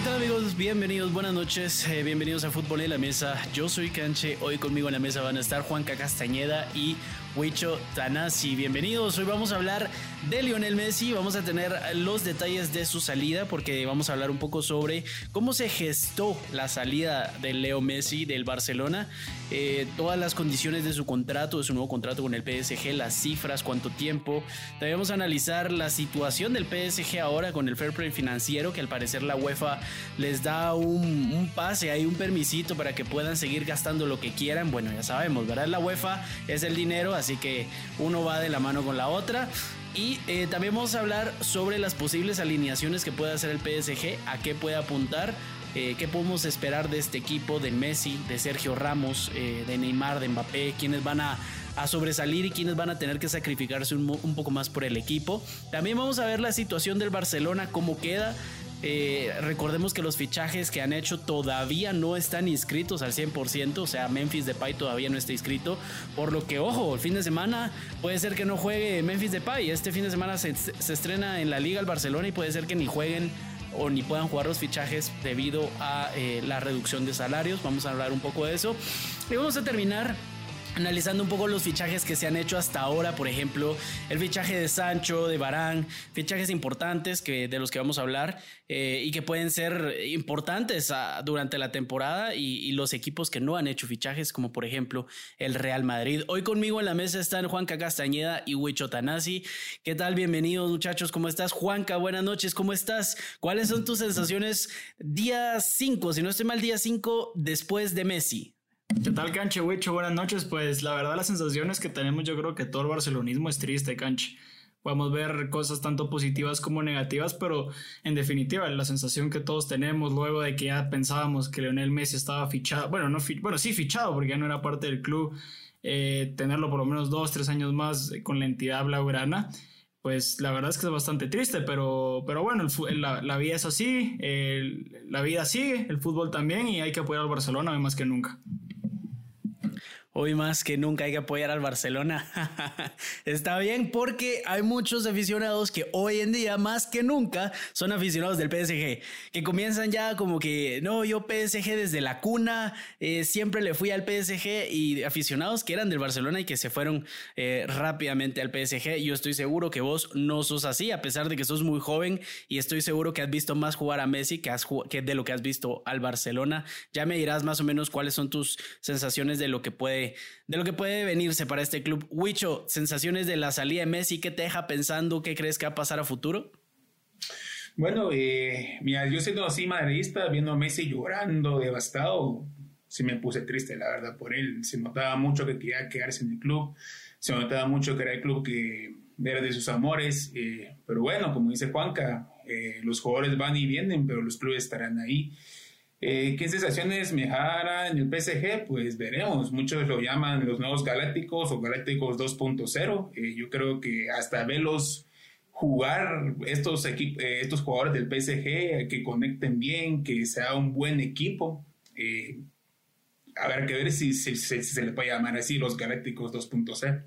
¿Qué tal amigos? Bienvenidos, buenas noches, eh, bienvenidos a Fútbol en la Mesa. Yo soy Canche, hoy conmigo en la mesa van a estar Juanca Castañeda y Huicho Tanasi. Bienvenidos, hoy vamos a hablar de Lionel Messi, vamos a tener los detalles de su salida porque vamos a hablar un poco sobre cómo se gestó la salida de Leo Messi del Barcelona, eh, todas las condiciones de su contrato, de su nuevo contrato con el PSG, las cifras, cuánto tiempo. También vamos a analizar la situación del PSG ahora con el fair play financiero que al parecer la UEFA les da un, pase, hay un permisito para que puedan seguir gastando lo que quieran. Bueno, ya sabemos, ¿verdad? La UEFA es el dinero, así que uno va de la mano con la otra. Y eh, también vamos a hablar sobre las posibles alineaciones que puede hacer el PSG, a qué puede apuntar, eh, qué podemos esperar de este equipo, de Messi, de Sergio Ramos, eh, de Neymar, de Mbappé, quiénes van a, sobresalir y quiénes van a tener que sacrificarse un, un, poco más por el equipo. También vamos a ver la situación del Barcelona, cómo queda. Eh, recordemos que los fichajes que han hecho todavía no están inscritos al 100%, o sea, Memphis Depay todavía no está inscrito, por lo que, ojo, el fin de semana puede ser que no juegue Memphis Depay, este fin de semana se, estrena en la liga el Barcelona y puede ser que ni jueguen o ni puedan jugar los fichajes debido a eh, la reducción de salarios, vamos a hablar un poco de eso. Y vamos a terminar Analizando un poco los fichajes que se han hecho hasta ahora, por ejemplo, el fichaje de Sancho, de Barán, fichajes importantes que, de los que vamos a hablar eh, y que pueden ser importantes ah, durante la temporada y, los equipos que no han hecho fichajes, como por ejemplo el Real Madrid. Hoy conmigo en la mesa están Juanca Castañeda y Huicho Tanasi. ¿Qué tal? Bienvenidos muchachos, ¿cómo estás? Juanca, buenas noches, ¿cómo estás? ¿Cuáles son tus sensaciones día 5, si no estoy mal, día 5 después de Messi? ¿Qué tal, Canche, Huicho? Buenas noches. Pues la verdad, las sensaciones que tenemos, yo creo que todo el barcelonismo es triste, Canche. Podemos ver cosas tanto positivas como negativas, pero en definitiva, la sensación que todos tenemos luego de que ya pensábamos que Leonel Messi estaba fichado, bueno, no bueno, sí fichado porque ya no era parte del club, eh, tenerlo por lo menos dos, tres años más con la entidad blaugrana, pues la verdad es que es bastante triste, pero, pero bueno, la, la, vida es así, la vida sigue, el fútbol también y hay que apoyar al Barcelona más que nunca. Hoy más que nunca hay que apoyar al Barcelona. Está bien porque hay muchos aficionados que hoy en día más que nunca son aficionados del PSG, que comienzan ya como que, no, yo PSG desde la cuna, eh, siempre le fui al PSG y aficionados que eran del Barcelona y que se fueron eh, rápidamente al PSG. Yo estoy seguro que vos no sos así, a pesar de que sos muy joven y estoy seguro que has visto más jugar a Messi que, que de lo que has visto al Barcelona. Ya me dirás más o menos cuáles son tus sensaciones de lo que puede de, lo que puede venirse para este club. Huicho, sensaciones de la salida de Messi, ¿qué te deja pensando? ¿Qué crees que va a pasar a futuro? Bueno, eh, mira, yo siendo así madridista, viendo a Messi llorando, devastado, sí me puse triste, la verdad, por él. Se notaba mucho que quería quedarse en el club, se notaba mucho que era el club que era de sus amores, eh, pero bueno, como dice Juanca, eh, los jugadores van y vienen, pero los clubes estarán ahí. Eh, ¿Qué sensaciones me hará en el PSG? Pues veremos. Muchos lo llaman los nuevos Galácticos o Galácticos 2.0. Eh, yo creo que hasta verlos jugar estos, eh, estos jugadores del PSG, que conecten bien, que sea un buen equipo. habrá que ver si, si, si se le puede llamar así los Galácticos 2.0.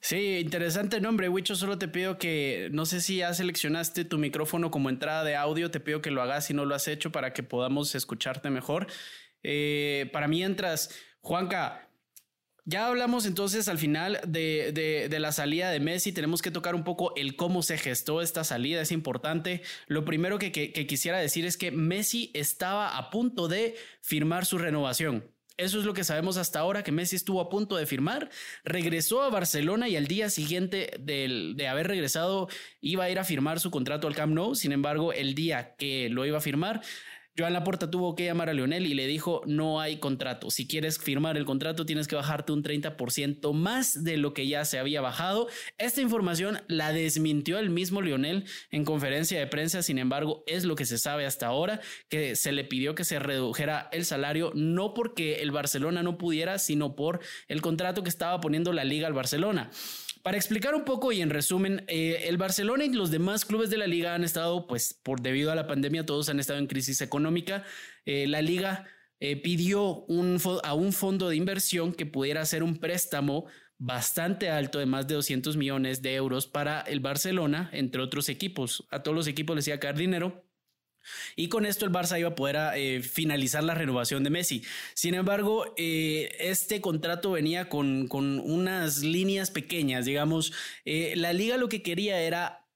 Sí, interesante nombre, Wicho. Solo te pido que, no sé si ya seleccionaste tu micrófono como entrada de audio, te pido que lo hagas si no lo has hecho para que podamos escucharte mejor. Eh, para mientras, Juanca, ya hablamos entonces al final de, la salida de Messi. Tenemos que tocar un poco el cómo se gestó esta salida. Es importante. Lo primero que quisiera decir es que Messi estaba a punto de firmar su renovación. Eso es lo que sabemos hasta ahora, que Messi estuvo a punto de firmar, regresó a Barcelona y al día siguiente de haber regresado iba a ir a firmar su contrato al Camp Nou. Sin embargo, el día que lo iba a firmar, Joan Laporta tuvo que llamar a Leonel y le dijo, no hay contrato. Si quieres firmar el contrato, tienes que bajarte un 30% más de lo que ya se había bajado. Esta información la desmintió el mismo Leonel en conferencia de prensa. Sin embargo, es lo que se sabe hasta ahora, que se le pidió que se redujera el salario, no porque el Barcelona no pudiera, sino por el contrato que estaba poniendo la liga al Barcelona. Para explicar un poco y en resumen, eh, el Barcelona y los demás clubes de la liga han estado, pues por debido a la pandemia, todos han estado en crisis económica. Eh, la liga eh, pidió un, a un fondo de inversión que pudiera hacer un préstamo bastante alto de más de 200 millones de euros para el Barcelona, entre otros equipos. A todos los equipos les iba a caer dinero Y con esto el Barça iba a poder eh, finalizar la renovación de Messi. Sin embargo, eh, este contrato venía con, con, unas líneas pequeñas, digamos. Eh, la liga lo que quería era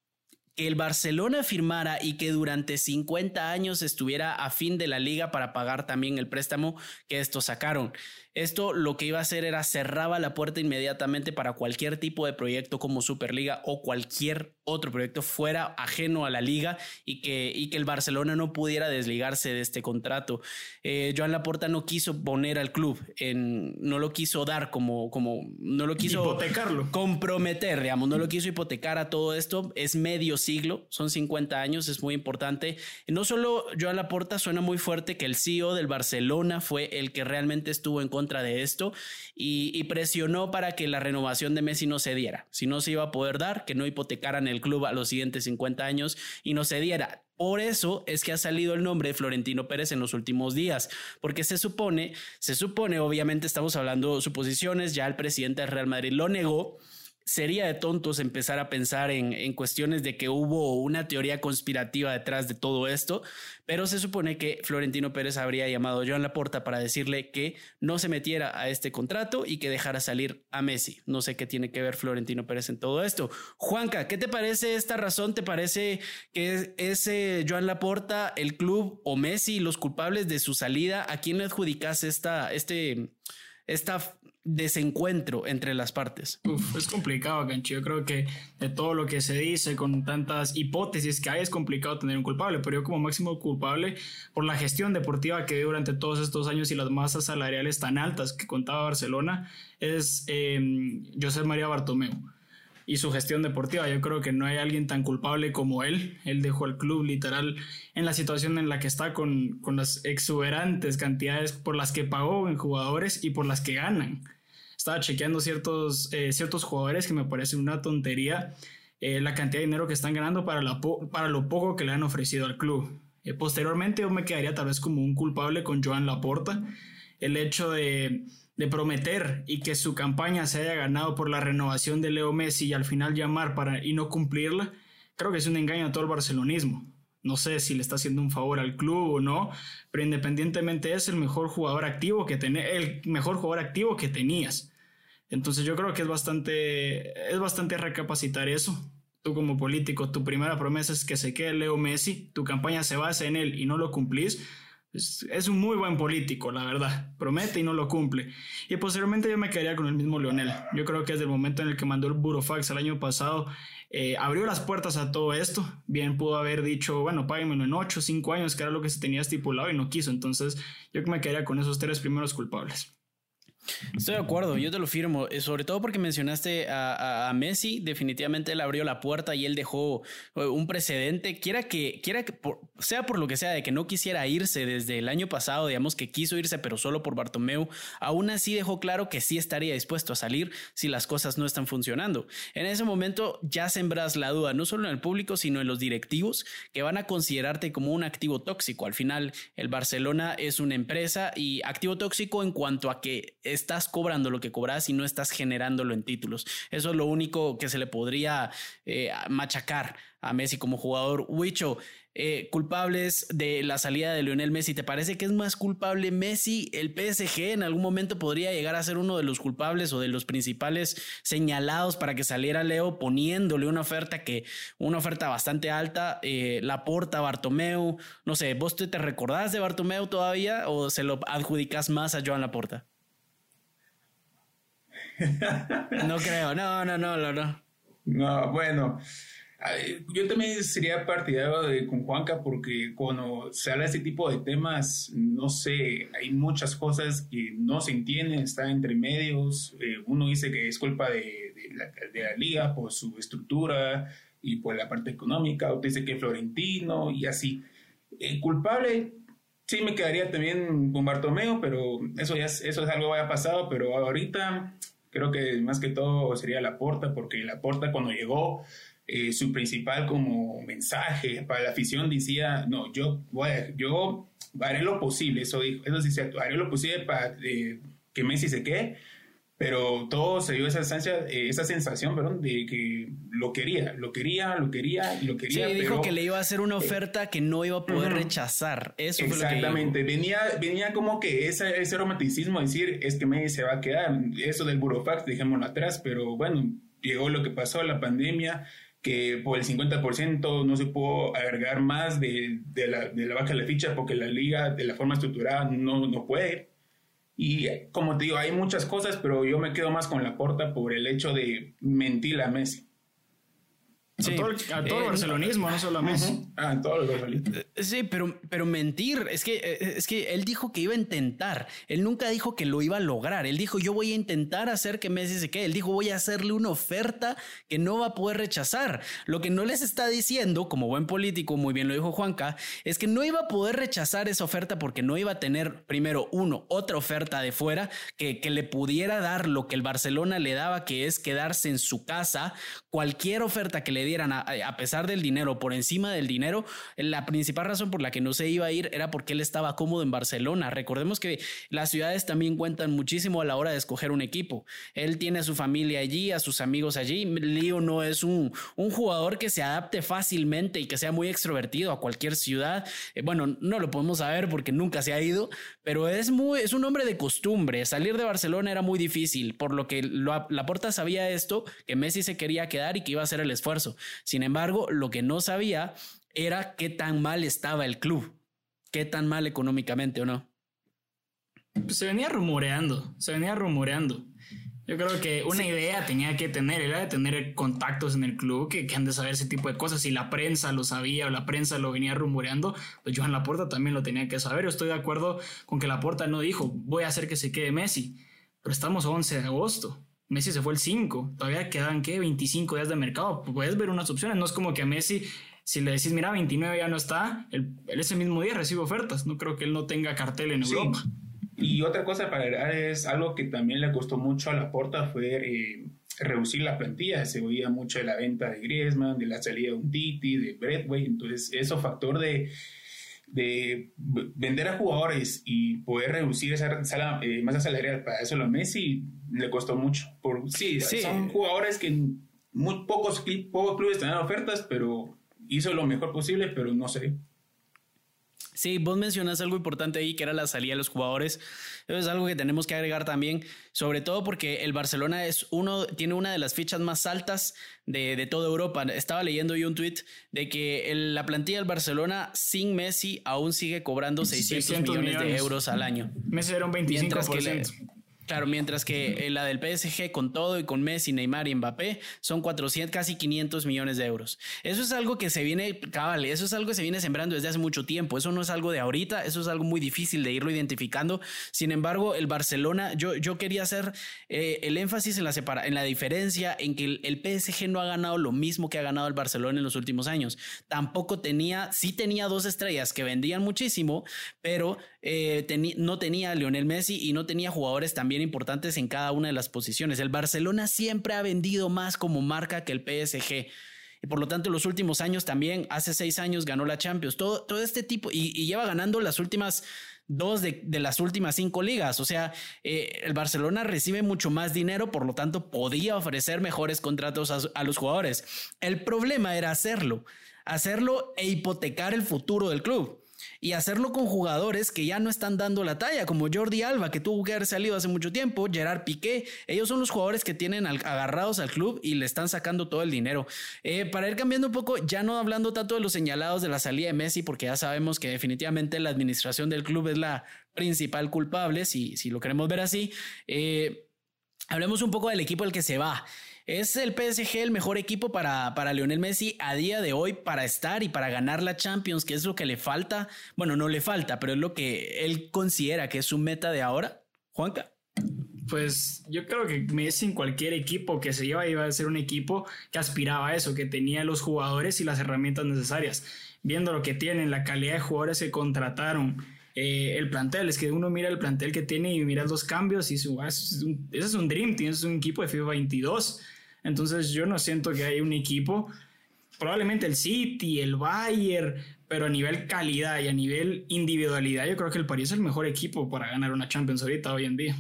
que el Barcelona firmara y que durante 50 años estuviera a fin de la liga para pagar también el préstamo que estos sacaron. Esto lo que iba a hacer era cerraba la puerta inmediatamente para cualquier tipo de proyecto como Superliga o cualquier otro proyecto fuera ajeno a la liga y que, y que el Barcelona no pudiera desligarse de este contrato. Eh, Joan Laporta no quiso poner al club, en, no lo quiso dar como, como, no lo quiso hipotecarlo. comprometer, digamos, no lo quiso hipotecar a todo esto. Es medio siglo, son 50 años, es muy importante. No solo Joan Laporta suena muy fuerte que el CEO del Barcelona fue el que realmente estuvo en contra contra de esto y, presionó para que la renovación de Messi no se diera. Si no se iba a poder dar, que no hipotecaran el club a los siguientes 50 años y no se diera. Por eso es que ha salido el nombre de Florentino Pérez en los últimos días, porque se supone, se supone, obviamente estamos hablando suposiciones, ya el presidente del Real Madrid lo negó, sería de tontos empezar a pensar en, cuestiones de que hubo una teoría conspirativa detrás de todo esto, pero se supone que Florentino Pérez habría llamado a Joan Laporta para decirle que no se metiera a este contrato y que dejara salir a Messi. No sé qué tiene que ver Florentino Pérez en todo esto. Juanca, ¿qué te parece esta razón? ¿Te parece que es Joan Laporta, el club o Messi los culpables de su salida? ¿A quién le adjudicas esta, este, esta desencuentro entre las partes? es complicado, Gancho. Yo creo que de todo lo que se dice, con tantas hipótesis que hay, es complicado tener un culpable, pero yo como máximo culpable por la gestión deportiva que dio durante todos estos años y las masas salariales tan altas que contaba Barcelona, es eh, José María Bartomeu y su gestión deportiva. Yo creo que no hay alguien tan culpable como él. Él dejó al club literal en la situación en la que está con, con las exuberantes cantidades por las que pagó en jugadores y por las que ganan. Estaba chequeando ciertos, eh, ciertos jugadores que me parece una tontería eh, la cantidad de dinero que están ganando para, la para lo poco que le han ofrecido al club. Eh, posteriormente yo me quedaría tal vez como un culpable con Joan Laporta. El hecho de de prometer y que su campaña se haya ganado por la renovación de Leo Messi y al final llamar para y no cumplirla, creo que es un engaño a todo el barcelonismo. No sé si le está haciendo un favor al club o no, pero independientemente es el mejor jugador activo que el mejor jugador activo que tenías. Entonces yo creo que es bastante es bastante recapacitar eso. Tú como político, tu primera promesa es que se quede Leo Messi, tu campaña se basa en él y no lo cumplís es, un muy buen político, la verdad. Promete y no lo cumple. Y posteriormente yo me quedaría con el mismo Leonel. Yo creo que desde el momento en el que mandó el Burofax el año pasado, eh, abrió las puertas a todo esto. Bien pudo haber dicho, bueno, páguenmelo en 8 o 5 años, que era lo que se tenía estipulado y no quiso. Entonces yo me quedaría con esos tres primeros culpables. Estoy de acuerdo, yo te lo firmo, eh, sobre todo porque mencionaste a, Messi, definitivamente él abrió la puerta y él dejó eh, un precedente, quiera que, quiera que sea por lo que sea, de que no quisiera irse desde el año pasado, digamos que quiso irse pero solo por Bartomeu, aún así dejó claro que sí estaría dispuesto a salir si las cosas no están funcionando. En ese momento ya sembras la duda, no solo en el público, sino en los directivos que van a considerarte como un activo tóxico. Al final, el Barcelona es una empresa y activo tóxico en cuanto a que estás cobrando lo que cobras y no estás generándolo en títulos. Eso es lo único que se le podría eh, machacar a Messi como jugador. Huicho, eh, culpables de la salida de Lionel Messi, ¿te parece que es más culpable Messi? ¿El PSG en algún momento podría llegar a ser uno de los culpables o de los principales señalados para que saliera Leo poniéndole una oferta que, una oferta bastante alta, eh, la porta Bartomeu, no sé, ¿vos te, te recordás de Bartomeu todavía o se lo adjudicas más a Joan Laporta? No creo, no, no, no, no, no. No, bueno, yo también sería partidario de con Juanca porque cuando se habla de este tipo de temas, no sé, hay muchas cosas que no se entienden, está entre medios. Eh, uno dice que es culpa de, la, liga por su estructura y por la parte económica, otro dice que es Florentino y así. Culpable sí me quedaría también con Bartomeo, pero eso ya es, eso es algo que haya pasado, pero ahorita Creo que más que todo sería la porta, porque la porta cuando llegó, eh, su principal como mensaje para la afición decía, no, yo, voy yo haré lo posible, eso dijo, eso sí cierto, haré lo posible para eh, que Messi se quede, pero todo se dio esa, eh, esa sensación perdón, de que lo quería, lo quería, lo quería y lo quería. Sí, dijo que le iba a hacer una oferta que no iba a poder rechazar. Eso Exactamente, venía, venía como que ese, ese romanticismo, decir, es que Messi se va a quedar, eso del burofax, dejémoslo atrás, pero bueno, llegó lo que pasó, la pandemia, que por el 50% no se pudo agregar más de, de, la, de la baja de la ficha porque la liga de la forma estructurada no, no puede. Y como te digo, hay muchas cosas, pero yo me quedo más con la porta por el hecho de mentir a Messi. Sí. A todo, el eh, barcelonismo, no solo a Messi. Ah, todo el barcelonismo. Eh, sí, pero, pero mentir, es que, eh, es que él dijo que iba a intentar. Él nunca dijo que lo iba a lograr. Él dijo, yo voy a intentar hacer que Messi se quede. Él dijo, voy a hacerle una oferta que no va a poder rechazar. Lo que no les está diciendo, como buen político, muy bien lo dijo Juanca, es que no iba a poder rechazar esa oferta porque no iba a tener, primero, uno, otra oferta de fuera que, que le pudiera dar lo que el Barcelona le daba, que es quedarse en su casa. Cualquier oferta que le dieran a, pesar del dinero, por encima del dinero, la principal razón por la que no se iba a ir era porque él estaba cómodo en Barcelona. Recordemos que las ciudades también cuentan muchísimo a la hora de escoger un equipo. Él tiene a su familia allí, a sus amigos allí. Lío no es un, un jugador que se adapte fácilmente y que sea muy extrovertido a cualquier ciudad. Eh, bueno, no lo podemos saber porque nunca se ha ido, pero es, muy, es un hombre de costumbre. Salir de Barcelona era muy difícil, por lo que la porta sabía esto, que Messi se quería quedar y que iba a hacer el esfuerzo. Sin embargo, lo que no sabía era qué tan mal estaba el club, qué tan mal económicamente o no. Pues se venía rumoreando, se venía rumoreando. Yo creo que una idea tenía que tener, era de tener contactos en el club que, han de saber ese tipo de cosas. Si la prensa lo sabía o la prensa lo venía rumoreando, pues Johan Laporta también lo tenía que saber. Yo estoy de acuerdo con que Laporta no dijo, voy a hacer que se quede Messi, pero estamos 11 de agosto. Messi se fue el 5, todavía quedan, ¿qué? 25 días de mercado. Puedes ver unas opciones, no es como que a Messi, si le decís, mira, 29 ya no está, él, ese mismo día recibe ofertas. No creo que él no tenga cartel en Europa. Y otra cosa para agregar es algo que también le costó mucho a la porta fue eh, reducir la plantilla. Se oía mucho de la venta de Griezmann, de la salida de un Titi, de Bradway. Entonces, eso factor de de vender a jugadores y poder reducir esa sala, eh, masa salarial para eso a Messi le costó mucho. Por, sí, son jugadores que muy pocos, pocos clubes tenían ofertas, pero hizo lo mejor posible, pero no sé. Sí, vos mencionas algo importante ahí, que era la salida de los jugadores. Eso es algo que tenemos que agregar también, sobre todo porque el Barcelona es uno, tiene una de las fichas más altas de, de toda Europa. Estaba leyendo yo un tweet de que la plantilla del Barcelona sin Messi aún sigue cobrando 600, millones, de euros al año. Messi era un 25%. Claro, mientras que la del PSG con todo y con Messi, Neymar y Mbappé son 400, casi 500 millones de euros. Eso es algo que se viene, cabal, eso es algo que se viene sembrando desde hace mucho tiempo. Eso no es algo de ahorita, eso es algo muy difícil de irlo identificando. Sin embargo, el Barcelona, yo, yo quería hacer eh, el énfasis en la, separa, en la diferencia en que el, PSG no ha ganado lo mismo que ha ganado el Barcelona en los últimos años. Tampoco tenía, sí tenía dos estrellas que vendían muchísimo, pero eh, no tenía a Lionel Messi y no tenía jugadores también importantes en cada una de las posiciones. El Barcelona siempre ha vendido más como marca que el PSG. Y por lo tanto, en los últimos años también, hace seis años ganó la Champions, todo, todo este tipo, y, lleva ganando las últimas dos de, las últimas cinco ligas. O sea, eh, el Barcelona recibe mucho más dinero, por lo tanto, podía ofrecer mejores contratos a los jugadores. El problema era hacerlo, hacerlo e hipotecar el futuro del club y hacerlo con jugadores que ya no están dando la talla, como Jordi Alba, que tuvo que haber salido hace mucho tiempo, Gerard Piqué. Ellos son los jugadores que tienen agarrados al club y le están sacando todo el dinero. Eh, para ir cambiando un poco, ya no hablando tanto de los señalados de la salida de Messi, porque ya sabemos que definitivamente la administración del club es la principal culpable, si, si lo queremos ver así. Eh, hablemos un poco del equipo al que se va. ¿Es el PSG el mejor equipo para, para Lionel Messi a día de hoy para estar y para ganar la Champions, que es lo que le falta? Bueno, no le falta, pero es lo que él considera que es su meta de ahora. Juanca. Pues yo creo que Messi en cualquier equipo que se lleva iba a ser un equipo que aspiraba a eso, que tenía los jugadores y las herramientas necesarias. Viendo lo que tienen, la calidad de jugadores que contrataron, eh, el plantel, es que uno mira el plantel que tiene y mira los cambios y su, ah, es un, ese es un Dream Team, es un equipo de FIFA 22 entonces yo no siento que hay un equipo, probablemente el City, el Bayern, pero a nivel calidad y a nivel individualidad, yo creo que el París es el mejor equipo para ganar una Champions ahorita, hoy en día.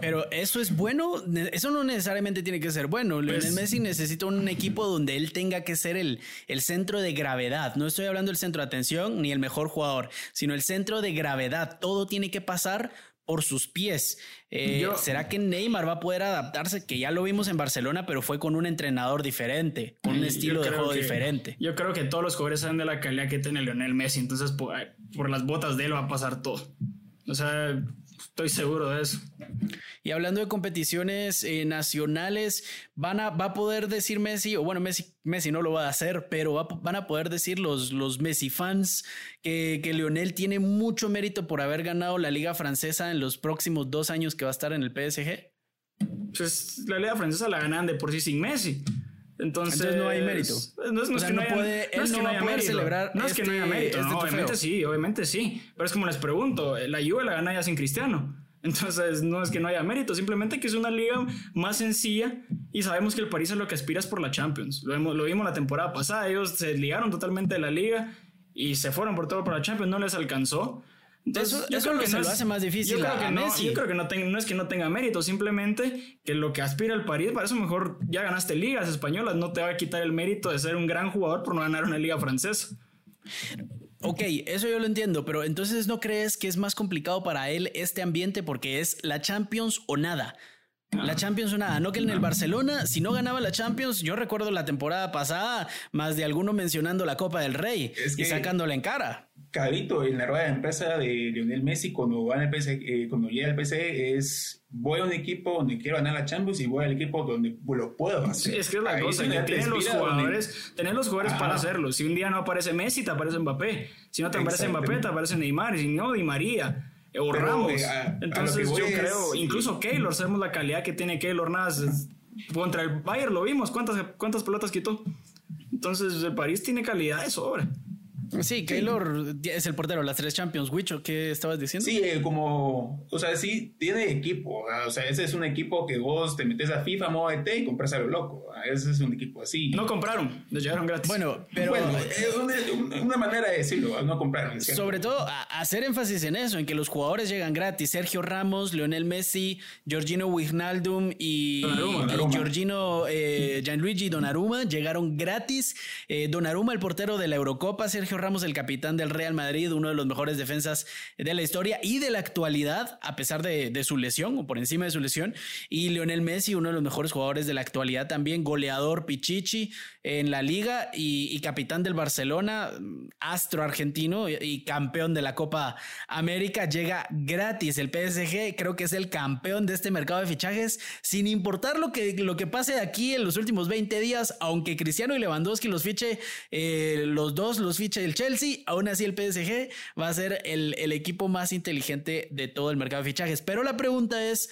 Pero eso es bueno, eso no necesariamente tiene que ser bueno. Lionel pues Messi necesita un equipo donde él tenga que ser el, el centro de gravedad. No estoy hablando del centro de atención ni el mejor jugador, sino el centro de gravedad. Todo tiene que pasar por sus pies. Eh, ¿Será que Neymar va a poder adaptarse? Que ya lo vimos en Barcelona, pero fue con un entrenador diferente, con un estilo de juego diferente. Yo creo que todos los jugadores saben de la calidad que tiene Lionel Messi, entonces por, por las botas de él va a pasar todo. O sea, Estoy seguro de eso. Y hablando de competiciones eh, nacionales, van a, va a poder decir Messi, o bueno, Messi, Messi no lo va a hacer, pero van a poder decir los, los Messi fans que, que Lionel tiene mucho mérito por haber ganado la Liga Francesa en los próximos dos años que va a estar en el PSG. Pues la Liga Francesa la ganan de por sí sin Messi. Entonces, no hay mérito. No es, que no, puede, él no, va a poder celebrar. No es que no haya este- mérito. Este obviamente sí, obviamente sí. Pero es como les pregunto: la Juve la gana ya sin Cristiano. Entonces, no es que no haya mérito, simplemente que es una liga más sencilla y sabemos que el París es lo que aspiras por la Champions. Lo, lo vimos la temporada pasada, ellos se ligaron totalmente de la liga y se fueron por todo para la Champions, no les alcanzó eso, yo creo que, se lo hace más difícil. Yo creo que, no, yo creo que no, no, es que no tenga mérito, simplemente que lo que aspira el París, para eso mejor ya ganaste ligas españolas, no te va a quitar el mérito de ser un gran jugador por no ganar una liga francesa. Ok, eso yo lo entiendo, pero entonces no crees que es más complicado para él este ambiente porque es la Champions o nada. La Champions o nada, no que en el Barcelona, si no ganaba la Champions, yo recuerdo la temporada pasada, más de alguno mencionando la Copa del Rey y sacándola en cara. Carito, en la rueda de empresa de Lionel Messi cuando, va el eh, cuando llega al PSG es voy a un equipo donde quiero ganar la Champions y voy al equipo donde lo puedo hacer. es que es la cosa, tener los jugadores, tener los jugadores para hacerlo. Si un día no aparece Messi, te aparece Mbappé. Si no te aparece Mbappé, te aparece Neymar. Si no, Di María o Ramos. Eh, Entonces yo creo, incluso Keylor, sabemos la calidad que tiene Keylor Navas. Contra el Bayern lo vimos, ¿cuántas, cuántas pelotas quitó? Entonces el París tiene calidad de sobra. Sí, Keylor es el portero de las tres Champions. Wicho, ¿qué estabas diciendo? Sí, eh, como, o sea, sí, tiene equipo. O sea, ese es un equipo que vos te metes a FIFA, modo ET y compras a lo loco. Ese es un equipo así. No compraron, les llegaron gratis. Bueno, pero. Bueno, es una, manera de decirlo, no compraron. Sobre todo, hacer énfasis en eso, en que los jugadores llegan gratis. Sergio Ramos, Lionel Messi, Georgino Wijnaldum y, Georgino eh, Gianluigi Donnarumma llegaron gratis. Eh, Donnarumma, el portero de la Eurocopa, Sergio Ramos, el capitán del Real Madrid, uno de los mejores defensas de la historia y de la actualidad, a pesar de, su lesión o por encima de su lesión. Y Lionel Messi, uno de los mejores jugadores de la actualidad también, goleador Pichichi en la liga y, capitán del Barcelona, astro argentino y, campeón de la Copa América. Llega gratis el PSG, creo que es el campeón de este mercado de fichajes, sin importar lo que, lo que pase aquí en los últimos 20 días, aunque Cristiano y Lewandowski los fiche, eh, los dos los fiche el Chelsea, aún así el PSG va a ser el, equipo más inteligente de todo el mercado de fichajes. Pero la pregunta es,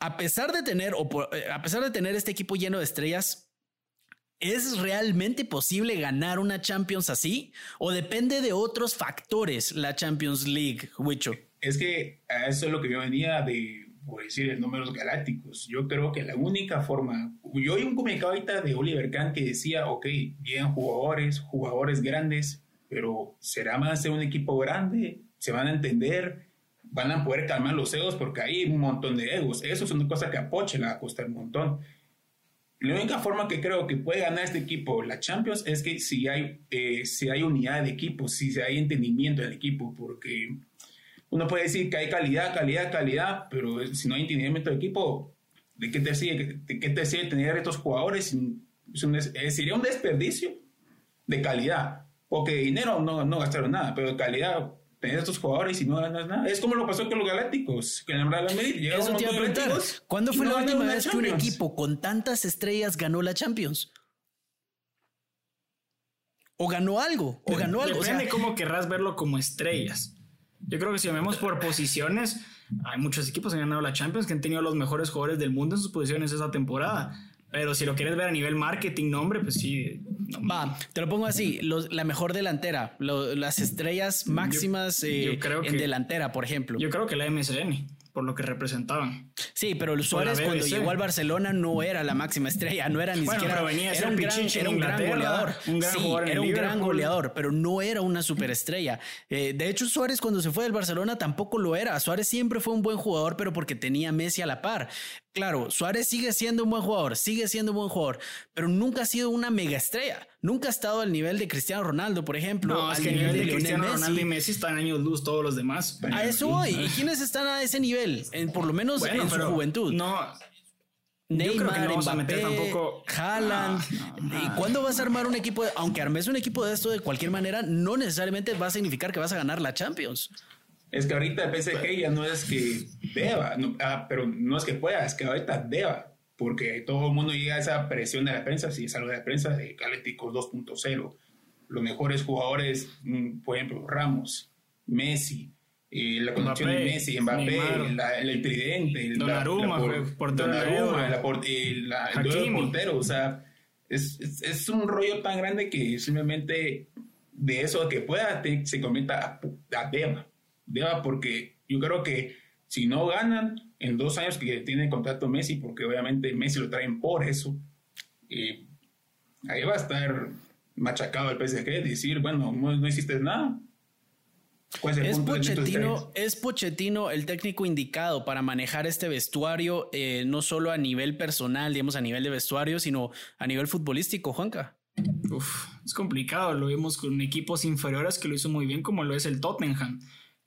a pesar de tener, eh, a pesar de tener este equipo lleno de estrellas, ¿Es realmente posible ganar una Champions así? ¿O depende de otros factores la Champions League, Wicho? Es que eso es lo que yo venía de, por decir, el números galácticos. Yo creo que la única forma. Yo oí un comunicado ahorita de Oliver Kahn que decía: Ok, bien jugadores, jugadores grandes, pero será más de un equipo grande, se van a entender, van a poder calmar los egos porque hay un montón de egos. Eso es una cosa que a Poche le va a costar un montón. La única forma que creo que puede ganar este equipo la Champions es que si hay, eh, si hay unidad de equipo, si hay entendimiento del equipo, porque uno puede decir que hay calidad, calidad, calidad, pero si no hay entendimiento del equipo, ¿de qué te sirve, de qué te sirve tener estos jugadores? sería un desperdicio de calidad. Porque dinero no, no gastaron nada, pero de calidad tener estos jugadores y no ganas nada. Es como lo pasó con los Galácticos, que en el Real Madrid Eso te a ¿Cuándo fue la última vez que un equipo con tantas estrellas ganó la Champions? O ganó algo, o ganó algo. Depende cómo querrás verlo como estrellas. Yo creo que si vemos por posiciones, hay muchos equipos que han ganado la Champions que han tenido los mejores jugadores del mundo en sus posiciones esa temporada. Pero si lo quieres ver a nivel marketing, nombre, pues sí. Va, te lo pongo así, la mejor delantera, las estrellas máximas eh, en delantera, por ejemplo. Yo creo que la MSN. por lo que representaban. Sí, pero Suárez cuando llegó al Barcelona no era la máxima estrella, no era ni siquiera era un, gran, era un gran goleador. Un gran sí, era un gran goleador, pero no era una superestrella. Eh, de hecho, Suárez cuando se fue del Barcelona tampoco lo era. Suárez siempre fue un buen jugador, pero porque tenía Messi a la par. Claro, Suárez sigue siendo un buen jugador, sigue siendo un buen jugador, pero nunca ha sido una mega estrella. Nunca ha estado al nivel de Cristiano Ronaldo, por ejemplo. No, es que nivel, de, Cristiano Ronaldo y Messi están años luz todos los demás. A eso voy. ¿Y quiénes están a ese nivel? En, por lo menos en su juventud. No, Neymar, no Mbappé, tampoco. Haaland. ¿Y cuándo vas a armar un equipo? aunque armes un equipo de esto de cualquier manera, no necesariamente va a significar que vas a ganar la Champions. Es que ahorita el PSG ya no es que deba, ah, pero no es que pueda, es que ahorita deba, porque todo el mundo llega a esa presión de la prensa, si es algo de la prensa, de Galéticos 2.0. Los mejores jugadores, mm, por ejemplo, Ramos, Messi, eh, la conexión de Messi, Mbappé, el tridente, el Donnarumma, el portero, o sea, es, es, es, un rollo tan grande que simplemente de eso que pueda se convierta a, a deba deba porque yo creo que si no ganan en dos años que tiene contrato Messi, porque obviamente Messi lo traen por eso, y ahí va a estar machacado el PSG, decir, bueno, no, hiciste nada. Es Pochettino, es Pochettino el técnico indicado para manejar este vestuario, eh, no solo a nivel personal, digamos, a nivel de vestuario, sino a nivel futbolístico, Juanca. Uf, es complicado, lo vimos con equipos inferiores que lo hizo muy bien, como lo es el Tottenham.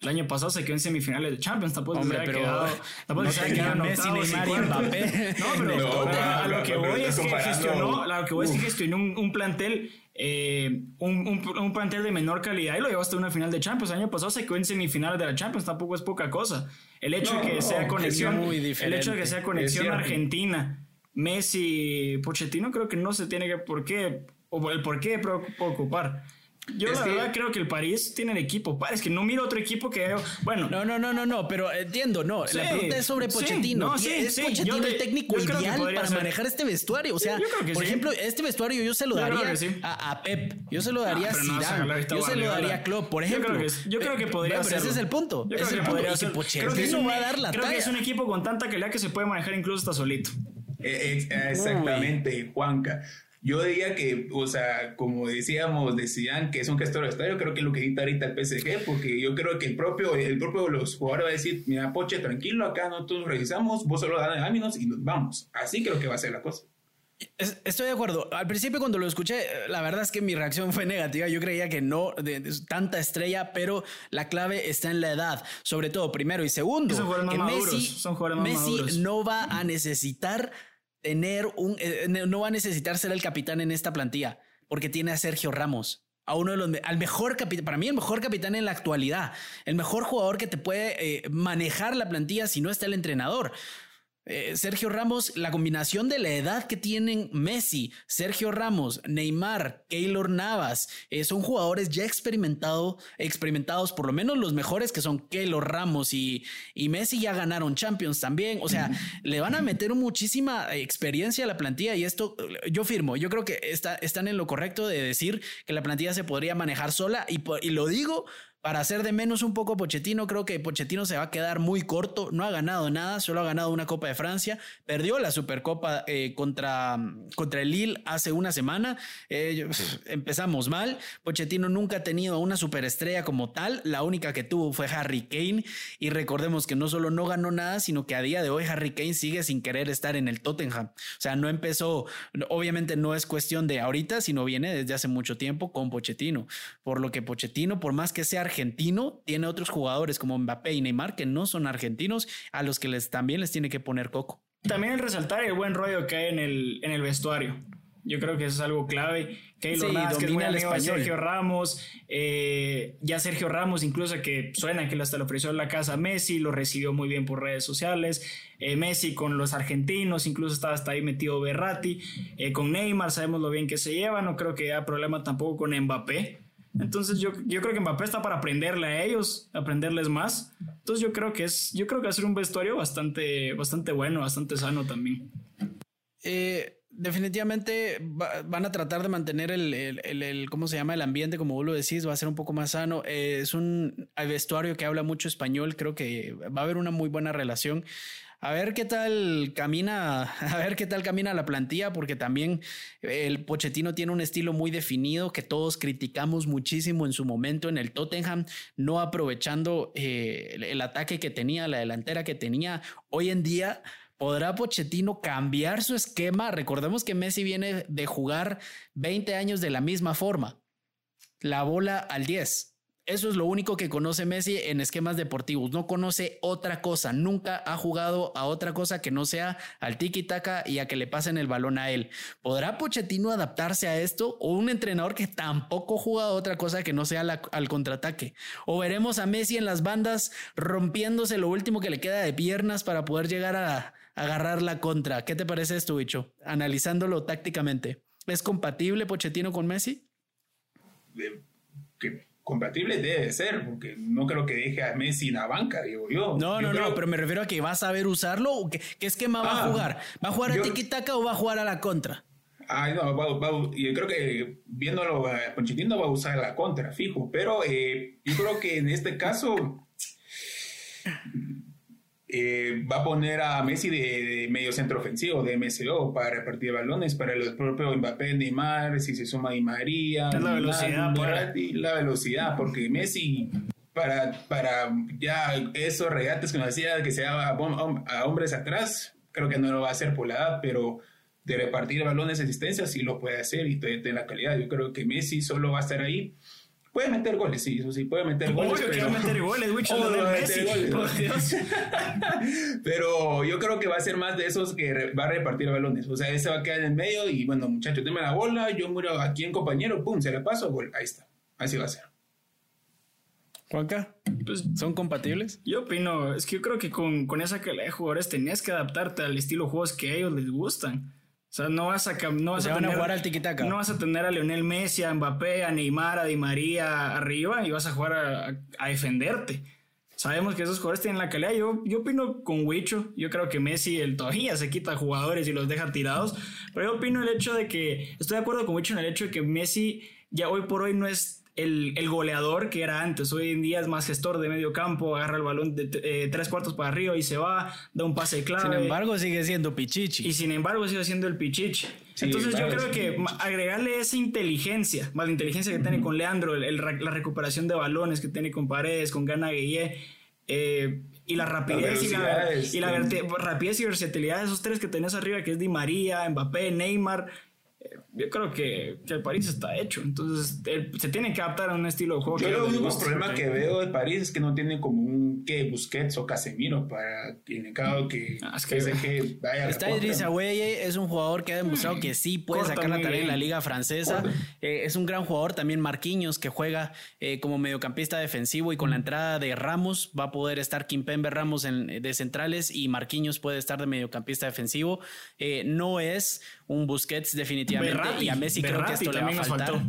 El año pasado se quedó en semifinales de Champions, tampoco Hombre, pero quedado, tampoco se quedado Messi, Neymar y Mbappé. No, pero a, lo que voy es que gestionó, a lo que voy es que gestionó un, un plantel eh, un, un, un, plantel de menor calidad y lo llevó hasta una final de Champions. El año pasado se quedó en semifinales de la Champions, tampoco es poca cosa. El hecho de que sea conexión, el hecho de que sea conexión Argentina, Messi, Pochettino, creo que no se tiene que por qué o el por qué preocupar. Yo la verdad creo que el París tiene el equipo. Es que no miro otro equipo que bueno. No, no, no, no, no, pero entiendo, no. la pregunta es sobre Pochettino. Sí, no, es Pochettino el técnico ideal para manejar este vestuario? O sea, por ejemplo, este vestuario yo se lo daría a, Pep, yo se lo daría a Zidane, yo se lo daría a Klopp, por ejemplo. Yo creo que, podría ser. Ese es el punto. Ese es el punto. Y Pochettino va a dar la Creo que es un equipo con tanta calidad que se puede manejar incluso hasta solito. Eh, eh, exactamente, Juanca. Yo diría que, o sea, como decíamos, decían que es un gestor de estadio, creo que es lo que edita ahorita el PSG, porque yo creo que el propio, el propio de los jugadores va a decir, mira, Poche, tranquilo, acá nosotros revisamos, vos solo dan áminos y nos vamos. Así creo que va a ser la cosa. Estoy de acuerdo. Al principio cuando lo escuché, la verdad es que mi reacción fue negativa. Yo creía que no, de, tanta estrella, pero la clave está en la edad. Sobre todo, primero y segundo, que Messi, Messi no va a necesitar tener un, eh, no va a necesitar ser el capitán en esta plantilla, porque tiene a Sergio Ramos, a uno de los, al mejor para mí el mejor capitán en la actualidad, el mejor jugador que te puede eh, manejar la plantilla si no está el entrenador. Eh, Sergio Ramos, la combinación de la edad que tienen Messi, Sergio Ramos, Neymar, Keylor Navas, eh, son jugadores ya experimentados, experimentados, por lo menos los mejores que son Keylor Ramos y, y Messi ya ganaron Champions también. O sea, le van a meter muchísima experiencia a la plantilla y esto yo firmo. Yo creo que está, están en lo correcto de decir que la plantilla se podría manejar sola y, y lo digo para hacer de menos un poco Pochettino, creo que Pochettino se va a quedar muy corto. No ha ganado nada, solo ha ganado una Copa de Francia. Perdió la Supercopa eh, contra, contra el Lille hace una semana. Eh, empezamos mal. Pochettino nunca ha tenido una superestrella como tal. La única que tuvo fue Harry Kane. Y recordemos que no solo no ganó nada, sino que a día de hoy Harry Kane sigue sin querer estar en el Tottenham. O sea, no empezó, obviamente no es cuestión de ahorita, sino viene desde hace mucho tiempo con Pochettino. Por lo que Pochettino, por más que sea argentino, tiene otros jugadores como Mbappé y Neymar que no son argentinos, a los que les, también les tiene que poner coco. También el resaltar el buen rollo que hay en el, en el vestuario. Yo creo que eso es algo clave. Keylor sí, que es muy español. Sergio Ramos, eh, ya Sergio Ramos, incluso que suena que hasta le ofreció la casa a Messi, lo recibió muy bien por redes sociales. Eh, Messi con los argentinos, incluso estaba hasta ahí metido Berratti. Eh, con Neymar sabemos lo bien que se lleva, no creo que haya problema tampoco con Mbappé. Entonces yo, yo creo que Mbappé está para aprenderle a ellos, aprenderles más. Entonces yo creo que es, yo creo que va a ser un vestuario bastante, bastante bueno, bastante sano también. Eh, definitivamente van a tratar de mantener el, ¿cómo se llama? El ambiente, como vos lo decís, va a ser un poco más sano. Eh, es un vestuario que habla mucho español, creo que va a haber una muy buena relación. A ver qué tal camina, a ver qué tal camina la plantilla, porque también el Pochettino tiene un estilo muy definido que todos criticamos muchísimo en su momento en el Tottenham, no aprovechando eh, el ataque que tenía, la delantera que tenía. Hoy en día ¿Podrá Pochettino cambiar su esquema? Recordemos que Messi viene de jugar 20 años de la misma forma. La bola al 10. Eso es lo único que conoce Messi en esquemas deportivos. No conoce otra cosa. Nunca ha jugado a otra cosa que no sea al tiki-taka y a que le pasen el balón a él. ¿Podrá Pochettino adaptarse a esto? ¿O un entrenador que tampoco juega a otra cosa que no sea al contraataque? ¿O veremos a Messi en las bandas rompiéndose lo último que le queda de piernas para poder llegar a, agarrar la contra? ¿Qué te parece esto, bicho? Analizándolo tácticamente. ¿Es compatible Pochettino con Messi? ¿Qué? Compatible debe ser, porque no creo que deje a Messi en la banca, digo yo. No, no, no, pero me refiero a que va a saber usarlo. ¿Qué, qué esquema va a ah, jugar? ¿Va a jugar a tiki-taka o va a jugar a la contra? Ah, no, va, yo creo que viéndolo, eh, Pochettino va a usar la contra, fijo, pero eh, yo creo que en este caso eh, va a poner a Messi de, medio centro ofensivo, de MSO, para repartir balones para el propio Mbappé, Neymar, si se suma Di María. la velocidad. la velocidad, porque Messi, para, para ya esos regates que nos hacía, que se a, a hombres atrás, creo que no lo va a hacer por la edad, pero de repartir balones de asistencia sí lo puede hacer y de, de la calidad. Yo creo que Messi solo va a estar ahí Puede meter goles, sí, eso sí, puede meter goles. Que meter goles, Messi, pero yo creo que va a ser más de esos que va a repartir balones. O sea, ese va a quedar en el medio y bueno, muchachos, denme la bola, yo muero aquí en compañero, pum, se le paso, gol. Ahí está. Así va a ser. Juanca, pues, ¿son compatibles? Yo opino, es que yo creo que con, con esa calidad de jugadores tenés que adaptarte al estilo de juegos que a ellos les gustan. O sea, no vas a, no vas a, tener, jugar al tiquitaca. No vas a tener a Lionel Messi, a Mbappé, a Neymar, a Di María arriba y vas a jugar a, a defenderte. Sabemos que esos jugadores tienen la calidad. Yo, yo opino con Wicho. Yo creo que Messi el todavía se quita jugadores y los deja tirados. Pero yo opino el hecho de que. Estoy de acuerdo con Wicho en el hecho de que Messi ya hoy por hoy no es el, el, goleador que era antes. Hoy en día es más gestor de medio campo, agarra el balón de eh, tres cuartos para arriba y se va, da un pase clave. Sin embargo, sigue siendo Pichichi. Y sin embargo, sigue siendo el Pichichi. Entonces, yo creo que agregarle esa inteligencia, más la inteligencia que tiene con Leandro, la recuperación de balones que tiene con Paredes, con Gana Gueye, eh, y la rapidez y la, y la rapidez y versatilidad de esos tres que tenés arriba, que es Di María, Mbappé, Neymar yo creo que, que, el París está hecho. Entonces, se tiene que adaptar a un estilo de juego. Yo lo único problema que veo de París es que no tiene como un que Busquets o Casemiro para en el caso que, ah, es que, que vaya Está Idris Aweye, es un jugador que ha demostrado que sí puede sacar la tarea en la liga francesa. Eh, es un gran jugador también Marquinhos que juega eh, como mediocampista defensivo y con la entrada de Ramos va a poder estar Kimpembe Ramos en, de centrales y Marquinhos puede estar de mediocampista defensivo. Eh, no es un Busquets definitivamente y a Messi creo que esto le va a faltar.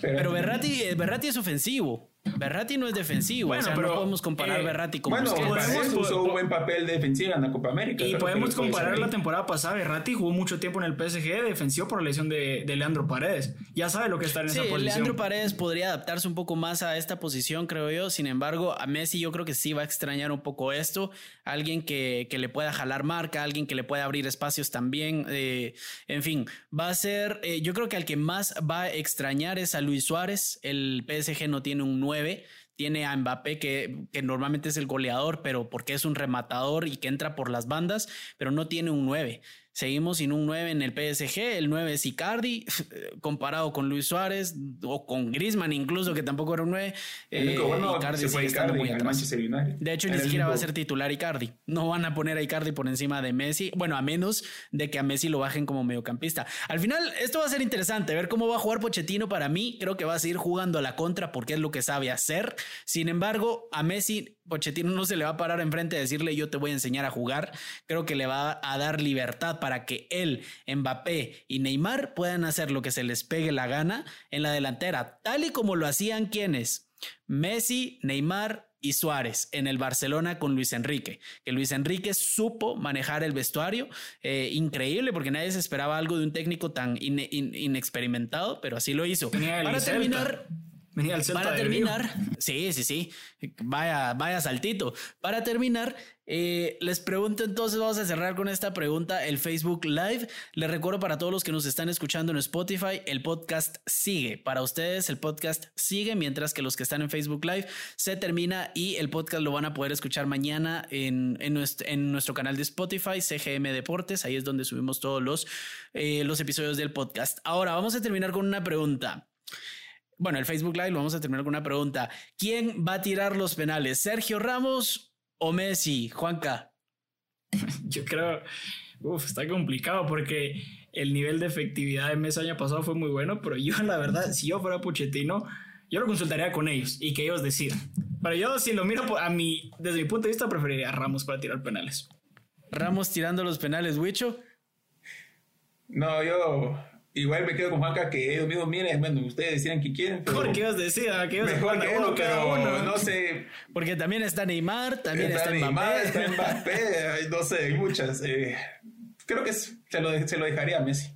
Pero Berratti, eh, Berratti es ofensivo. Berratti no es defensivo, bueno, pero, no podemos comparar eh, Berratti con bueno, Busquets. puso un buen papel defensivo en la Copa América. Y podemos comparar la temporada pasada. Berratti jugó mucho tiempo en el PSG defensivo por la lesión de, de Leandro Paredes. Ya sabe lo que está en esa posición. Leandro Paredes podría adaptarse un poco más a esta posición, creo yo. Sin embargo, a Messi yo creo que sí va a extrañar un poco esto. Alguien que, que le pueda jalar marca, alguien que le pueda abrir espacios también. Eh, en fin, va a ser, eh, yo creo que al que más va a extrañar es a Luis Suárez. El PSG no tiene un 9 tiene a Mbappé, que, que, normalmente es el goleador, pero porque es un rematador y que entra por las bandas, pero no tiene un 9. Seguimos sin un 9 en el PSG, el 9 es Icardi, comparado con Luis Suárez o con Griezmann incluso, que tampoco era un 9. Eh, Icardi sigue estando muy atrás. De hecho, ni siquiera va a ser titular Icardi. No van a poner a Icardi por encima de Messi, bueno, a menos de que a Messi lo bajen como mediocampista. Al final, esto va a ser interesante, ver cómo va a jugar Pochettino para mí. Creo que va a seguir jugando a la contra porque es lo que sabe hacer. Sin embargo, a Messi Pochettino no se le va a parar enfrente a decirle yo te voy a enseñar a jugar. Creo que le va a dar libertad para que él, Mbappé y Neymar puedan hacer lo que se les pegue la gana en la delantera, tal y como lo hacían quienes, Messi, Neymar y Suárez en el Barcelona con Luis Enrique. Que Luis Enrique supo manejar el vestuario, eh, increíble porque nadie se esperaba algo de un técnico tan inexperimentado, pero así lo hizo. Para terminar, para terminar, sí, sí, sí, vaya, vaya saltito. Para terminar, eh, les pregunto entonces, vamos a cerrar con esta pregunta, el Facebook Live. Les recuerdo para todos los que nos están escuchando en Spotify, el podcast sigue. Para ustedes, el podcast sigue, mientras que los que están en Facebook Live se termina y el podcast lo van a poder escuchar mañana en, nuestro, canal de Spotify, CGM Deportes. Ahí es donde subimos todos los, eh, los episodios del podcast. Ahora, vamos a terminar con una pregunta. Bueno, el Facebook Live lo vamos a terminar con una pregunta. ¿Quién va a tirar los penales? ¿Sergio Ramos o Messi? Juanca. Yo creo, uf, está complicado porque el nivel de efectividad de Messi año pasado fue muy bueno, pero yo la verdad, si yo fuera Pochettino, yo lo consultaría con ellos y que ellos decidan. Pero yo si lo miro a mí, desde mi punto de vista, preferiría a Ramos para tirar penales. Ramos tirando los penales, Wicho. No, yo Igual me quedo con Juanca que ellos mismos miren, bueno, ustedes decían que quieren. Pero ¿Qué ibas a decir? ¿Qué ibas mejor que uno, pero uno. no sé. Porque también está Neymar, también está, está Neymar, está Mbappé, no sé, hay muchas. Eh, creo que se lo, se lo dejaría a Messi.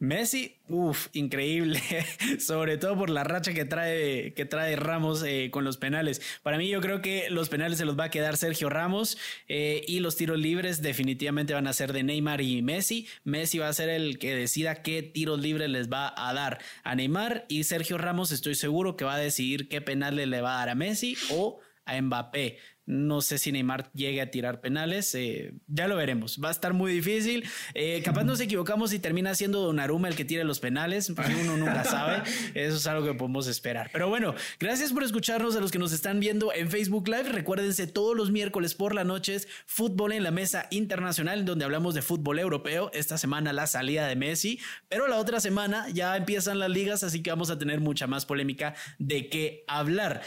Messi, uff, increíble, sobre todo por la racha que trae, que trae Ramos eh, con los penales. Para mí yo creo que los penales se los va a quedar Sergio Ramos eh, y los tiros libres definitivamente van a ser de Neymar y Messi. Messi va a ser el que decida qué tiros libres les va a dar a Neymar y Sergio Ramos estoy seguro que va a decidir qué penales le va a dar a Messi o a Mbappé. No sé si Neymar llegue a tirar penales. Eh, ya lo veremos. Va a estar muy difícil. Eh, capaz nos equivocamos y termina siendo Donnarumma el que tire los penales. Uno nunca sabe. Eso es algo que podemos esperar. Pero bueno, gracias por escucharnos a los que nos están viendo en Facebook Live. Recuérdense todos los miércoles por la noche fútbol en la mesa internacional donde hablamos de fútbol europeo. Esta semana la salida de Messi, pero la otra semana ya empiezan las ligas, así que vamos a tener mucha más polémica de qué hablar.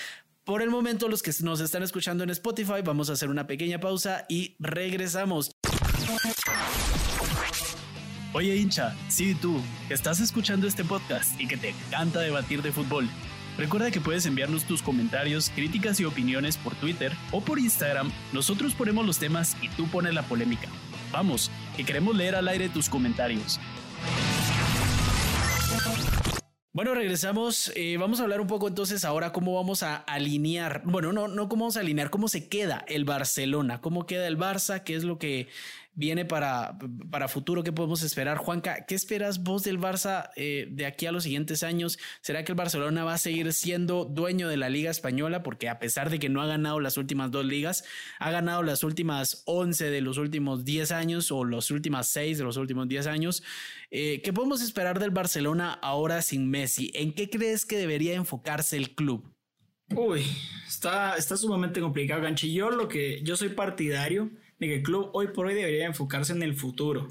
Por el momento, los que nos están escuchando en Spotify, vamos a hacer una pequeña pausa y regresamos. Oye hincha, sí tú, que estás escuchando este podcast y que te encanta debatir de fútbol. Recuerda que puedes enviarnos tus comentarios, críticas y opiniones por Twitter o por Instagram. Nosotros ponemos los temas y tú pones la polémica. Vamos, que queremos leer al aire tus comentarios. Bueno, regresamos. Eh, vamos a hablar un poco entonces ahora cómo vamos a alinear. Bueno, no, no cómo vamos a alinear, cómo se queda el Barcelona, cómo queda el Barça, qué es lo que viene para, para futuro? ¿Qué podemos esperar? Juanca, ¿qué esperas vos del Barça eh, de aquí a los siguientes años? ¿Será que el Barcelona va a seguir siendo dueño de la Liga Española? Porque a pesar de que no ha ganado las últimas dos ligas, ha ganado las últimas 11 de los últimos 10 años o las últimas 6 de los últimos 10 años. Eh, ¿Qué podemos esperar del Barcelona ahora sin Messi? ¿En qué crees que debería enfocarse el club? Uy, está, está sumamente complicado, Ganchi. Yo lo que yo soy partidario de que el club hoy por hoy debería enfocarse en el futuro,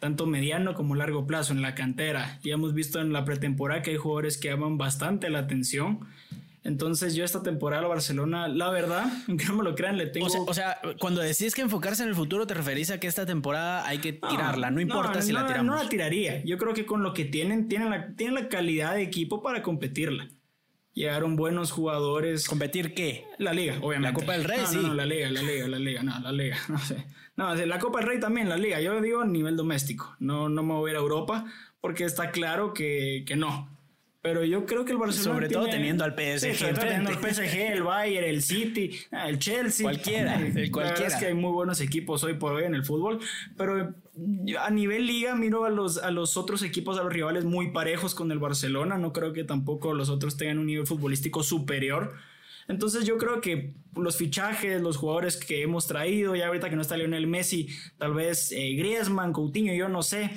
tanto mediano como largo plazo, en la cantera. Ya hemos visto en la pretemporada que hay jugadores que llaman bastante la atención. Entonces yo esta temporada a Barcelona, la verdad, aunque no me lo crean, le tengo... O sea, cuando decís que enfocarse en el futuro, te referís a que esta temporada hay que tirarla, no importa si la tiramos. No la tiraría. Yo creo que con lo que tienen, tienen la, tienen la calidad de equipo para competirla. Llegaron buenos jugadores. ¿Competir qué? La liga, obviamente. La Copa del Rey, sí. No, la liga, la liga, la liga, no, la liga, no sé. No, la Copa del Rey también, la liga. Yo digo a nivel doméstico. No, no me voy a ir a Europa porque está claro que, que no. Pero yo creo que el Barcelona. Sobre todo teniendo al PSG. Sí, teniendo al PSG, el Bayern, el City, el Chelsea. Cualquiera. El cualquiera. es que hay muy buenos equipos hoy por hoy en el fútbol. Pero a nivel liga miro a los, a los otros equipos, a los rivales muy parejos con el Barcelona. No creo que tampoco los otros tengan un nivel futbolístico superior. Entonces yo creo que los fichajes, los jugadores que hemos traído, ya ahorita que no está Lionel Messi, tal vez eh, Griezmann, Coutinho, yo no sé,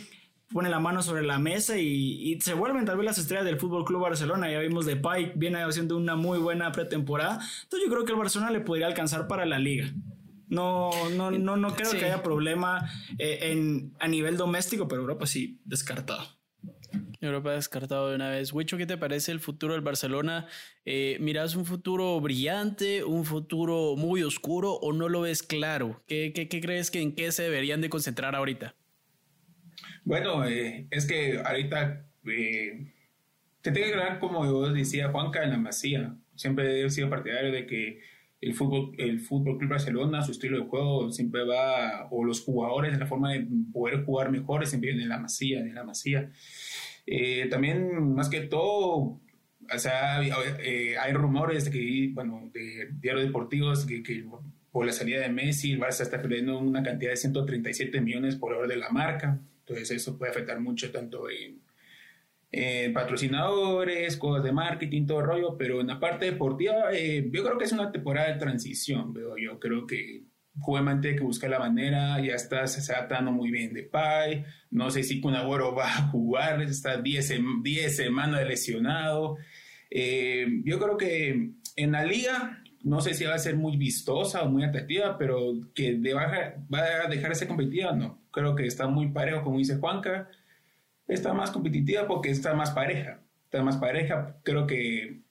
pone la mano sobre la mesa y, se vuelven tal vez las estrellas del Fútbol Club Barcelona. Ya vimos de Pike, viene haciendo una muy buena pretemporada. Entonces yo creo que el Barcelona le podría alcanzar para la liga. No, no, no, no creo que haya problema eh, en, a nivel doméstico, pero Europa sí, descartado. Europa descartado de una vez. Wicho, ¿qué te parece el futuro del Barcelona? Eh, ¿Miras un futuro brillante, un futuro muy oscuro o no lo ves claro? ¿Qué, qué, qué crees que en qué se deberían de concentrar ahorita? Bueno, eh, es que ahorita eh, te tengo que hablar como yo decía Juanca en la Masía. Siempre he sido partidario de que el fútbol, el fútbol Club Barcelona, su estilo de juego siempre va, o los jugadores, la forma de poder jugar mejor, siempre viene en la masía, en la masía. Eh, también, más que todo, o sea, eh, hay rumores de que, bueno, de diarios deportivos que, que, por la salida de Messi, el Barça está perdiendo una cantidad de 137 millones por hora de la marca. Entonces eso puede afectar mucho tanto en, patrocinadores, cosas de marketing, todo el rollo, pero en la parte deportiva eh, yo creo que es una temporada de transición, veo yo. Creo que Juventud que buscar la manera, ya está, se está adaptando muy bien de Pai, no sé si Kun Agüero va a jugar, está 10 semanas lesionado, eh, yo creo que en la liga, no sé si va a ser muy vistosa o muy atractiva, pero que de baja, va a dejarse competitiva, no. Creo que está muy parejo, como dice Juanca. Está más competitiva porque está más pareja. Está más pareja. Creo que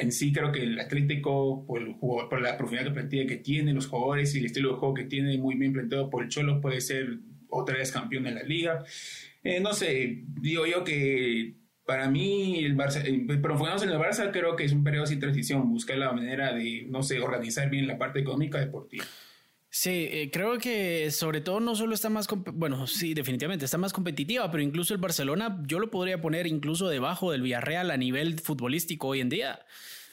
en sí, creo que el Atlético, por la profundidad de plantilla que tiene, los jugadores y el estilo de juego que tiene muy bien planteado por el Cholo, puede ser otra vez campeón de la liga. Eh, no sé, digo yo que para mí, el Barça, eh, pero enfocándonos en el Barça, creo que es un periodo sin transición. Buscar la manera de, no sé, organizar bien la parte económica deportiva. Sí, eh, creo que sobre todo no solo está más, bueno, sí, definitivamente está más competitiva, pero incluso el Barcelona yo lo podría poner incluso debajo del Villarreal a nivel futbolístico hoy en día.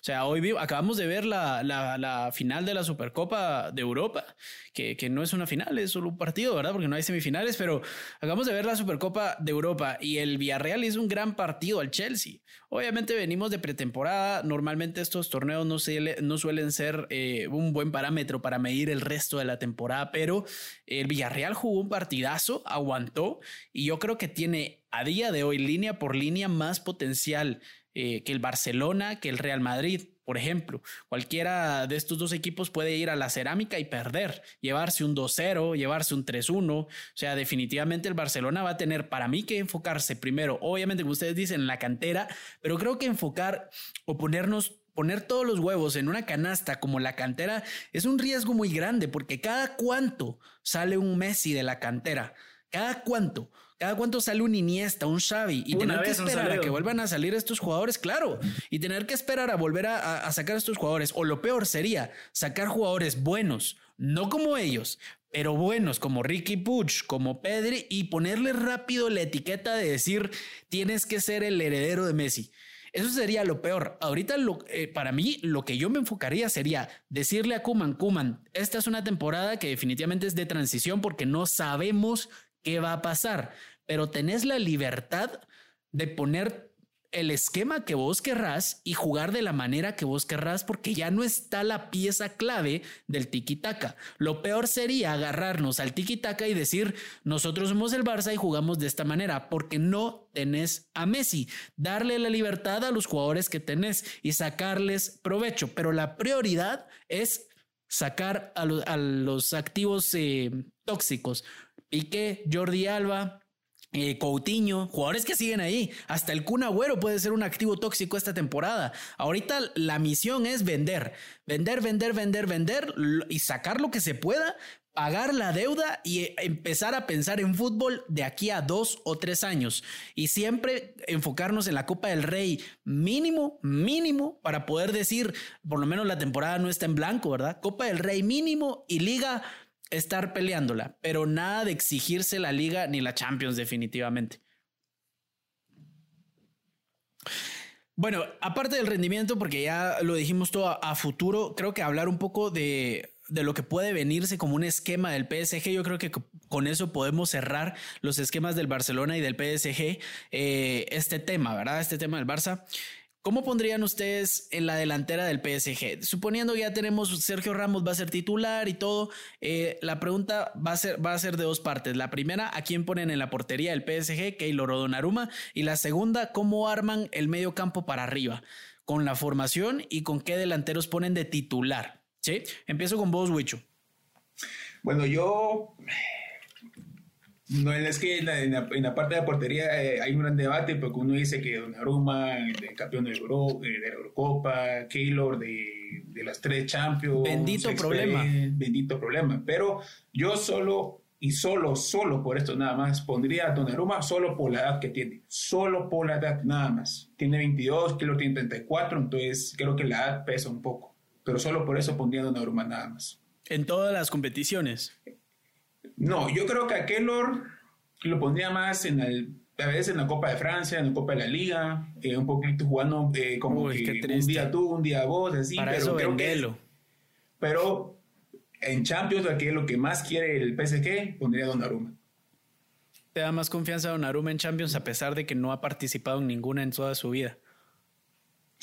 O sea, hoy acabamos de ver la, la, final de la Supercopa de Europa, que, que, no es una final, es solo un partido, ¿verdad? Porque no hay semifinales, pero acabamos de ver la Supercopa de Europa y el Villarreal hizo un gran partido al Chelsea. Obviamente venimos de pretemporada, normalmente estos torneos no, se, no suelen ser eh, un buen parámetro para medir el resto de la temporada, pero el Villarreal jugó un partidazo, aguantó y yo creo que tiene a día de hoy línea por línea más potencial eh, que el Barcelona, que el Real Madrid, por ejemplo. Cualquiera de estos dos equipos puede ir a la cerámica y perder, llevarse un 2-0, llevarse un 3-1. O sea, definitivamente el Barcelona va a tener para mí que enfocarse primero, obviamente, como ustedes dicen, en la cantera, pero creo que enfocar o ponernos poner todos los huevos en una canasta como la cantera es un riesgo muy grande porque cada cuánto sale un Messi de la cantera, cada cuánto. Cada cuánto sale un Iniesta, un Xavi y tener que esperar a que vuelvan a salir estos jugadores, claro, y tener que esperar a volver a, sacar a estos jugadores. O lo peor sería sacar jugadores buenos, no como ellos, pero buenos como Ricky Puch, como Pedri y ponerle rápido la etiqueta de decir tienes que ser el heredero de Messi. Eso sería lo peor. Ahorita lo, eh, para mí lo que yo me enfocaría sería decirle a Kuman, Kuman, esta es una temporada que definitivamente es de transición porque no sabemos qué va a pasar pero tenés la libertad de poner el esquema que vos querrás y jugar de la manera que vos querrás porque ya no está la pieza clave del tiki-taka. Lo peor sería agarrarnos al tiki-taka y decir, nosotros somos el Barça y jugamos de esta manera porque no tenés a Messi. Darle la libertad a los jugadores que tenés y sacarles provecho, pero la prioridad es sacar a, los activos eh, tóxicos. Piqué, Jordi Alba, eh, Coutinho, jugadores que siguen ahí. Hasta el Kun Agüero puede ser un activo tóxico esta temporada. Ahorita la misión es vender, vender, vender, vender, vender y sacar lo que se pueda, pagar la deuda y eh, empezar a pensar en fútbol de aquí a dos o tres años. Y siempre enfocarnos en la Copa del Rey mínimo, mínimo, para poder decir, por lo menos la temporada no está en blanco, ¿verdad? Copa del Rey mínimo y liga estar peleándola, pero nada de exigirse la liga ni la Champions definitivamente. Bueno, aparte del rendimiento, porque ya lo dijimos todo a, futuro, creo que hablar un poco de, de, lo que puede venirse como un esquema del PSG, yo creo que con eso podemos cerrar los esquemas del Barcelona y del PSG, eh, este tema, ¿verdad? Este tema del Barça. ¿Cómo pondrían ustedes en la delantera del PSG? Suponiendo que ya tenemos Sergio Ramos va a ser titular y todo, eh, la pregunta va a, ser, va a ser de dos partes. La primera, ¿a quién ponen en la portería del PSG? Keylor o Donnarumma. Y la segunda, ¿cómo arman el medio campo para arriba? Con la formación y con qué delanteros ponen de titular. ¿Sí? Empiezo con vos, Wicho. Bueno, yo no, es que en la, parte de la portería eh, hay un gran debate porque uno dice que Donnarumma, el campeón de, Euro, de la Eurocopa, Keylor de, de las tres Champions. Bendito problema. Bendito problema. Pero yo solo y solo, solo por esto nada más, pondría a Donnarumma solo por la edad que tiene, solo por la edad nada más. Tiene 22, Keylor tiene 34, entonces creo que la edad pesa un poco, pero solo por eso pondría a Donnarumma nada más. En todas las competiciones. No, yo creo que a Keylor lo pondría más en el, a veces en la Copa de Francia, en la Copa de la Liga, eh, un poquito jugando eh, como que un día tú, un día vos, así. Para pero eso creo pero en Champions, que es lo que más quiere el PSG, pondría a Donnarumma. ¿Te da más confianza a Donnarumma en Champions a pesar de que no ha participado en ninguna en toda su vida?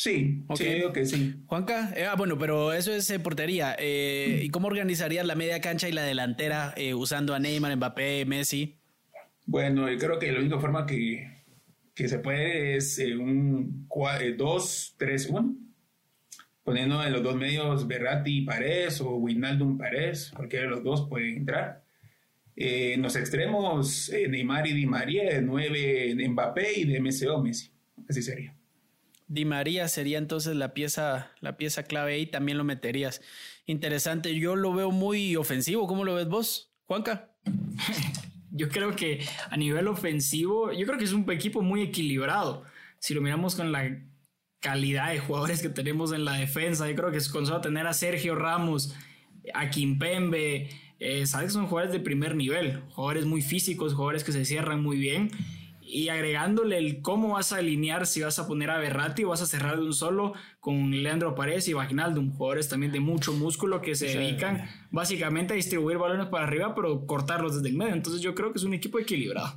Sí, sí, digo que sí. Juanca, eh, ah, bueno, pero eso es eh, portería. Eh, ¿Y cómo organizarías la media cancha y la delantera usando a Neymar, Mbappé, Messi? Bueno, yo creo que la única forma que, que se puede es un 2-3-1 poniendo en los dos medios Berratti y Paredes o Wijnaldum Paredes, cualquiera de los dos puede entrar. Eh, en los extremos, eh, Neymar y Di María, de 9 Mbappé y de MCO Messi. Así sería. Di María sería entonces la pieza, la pieza clave ahí, también lo meterías. Interesante, yo lo veo muy ofensivo. ¿Cómo lo ves vos, Juanca? yo creo que a nivel ofensivo, yo creo que es un equipo muy equilibrado. Si lo miramos con la calidad de jugadores que tenemos en la defensa. Yo creo que es con solo tener a Sergio Ramos, a Kimpembe, eh, sabes que son jugadores de primer nivel, jugadores muy físicos, jugadores que se cierran muy bien. Y agregándole el cómo vas a alinear, si vas a poner a Berratti o vas a cerrar de un solo con Leandro Paredes y Vaginaldum, jugadores también de mucho músculo que se dedican básicamente a distribuir balones para arriba, pero cortarlos desde el medio. Entonces yo creo que es un equipo equilibrado.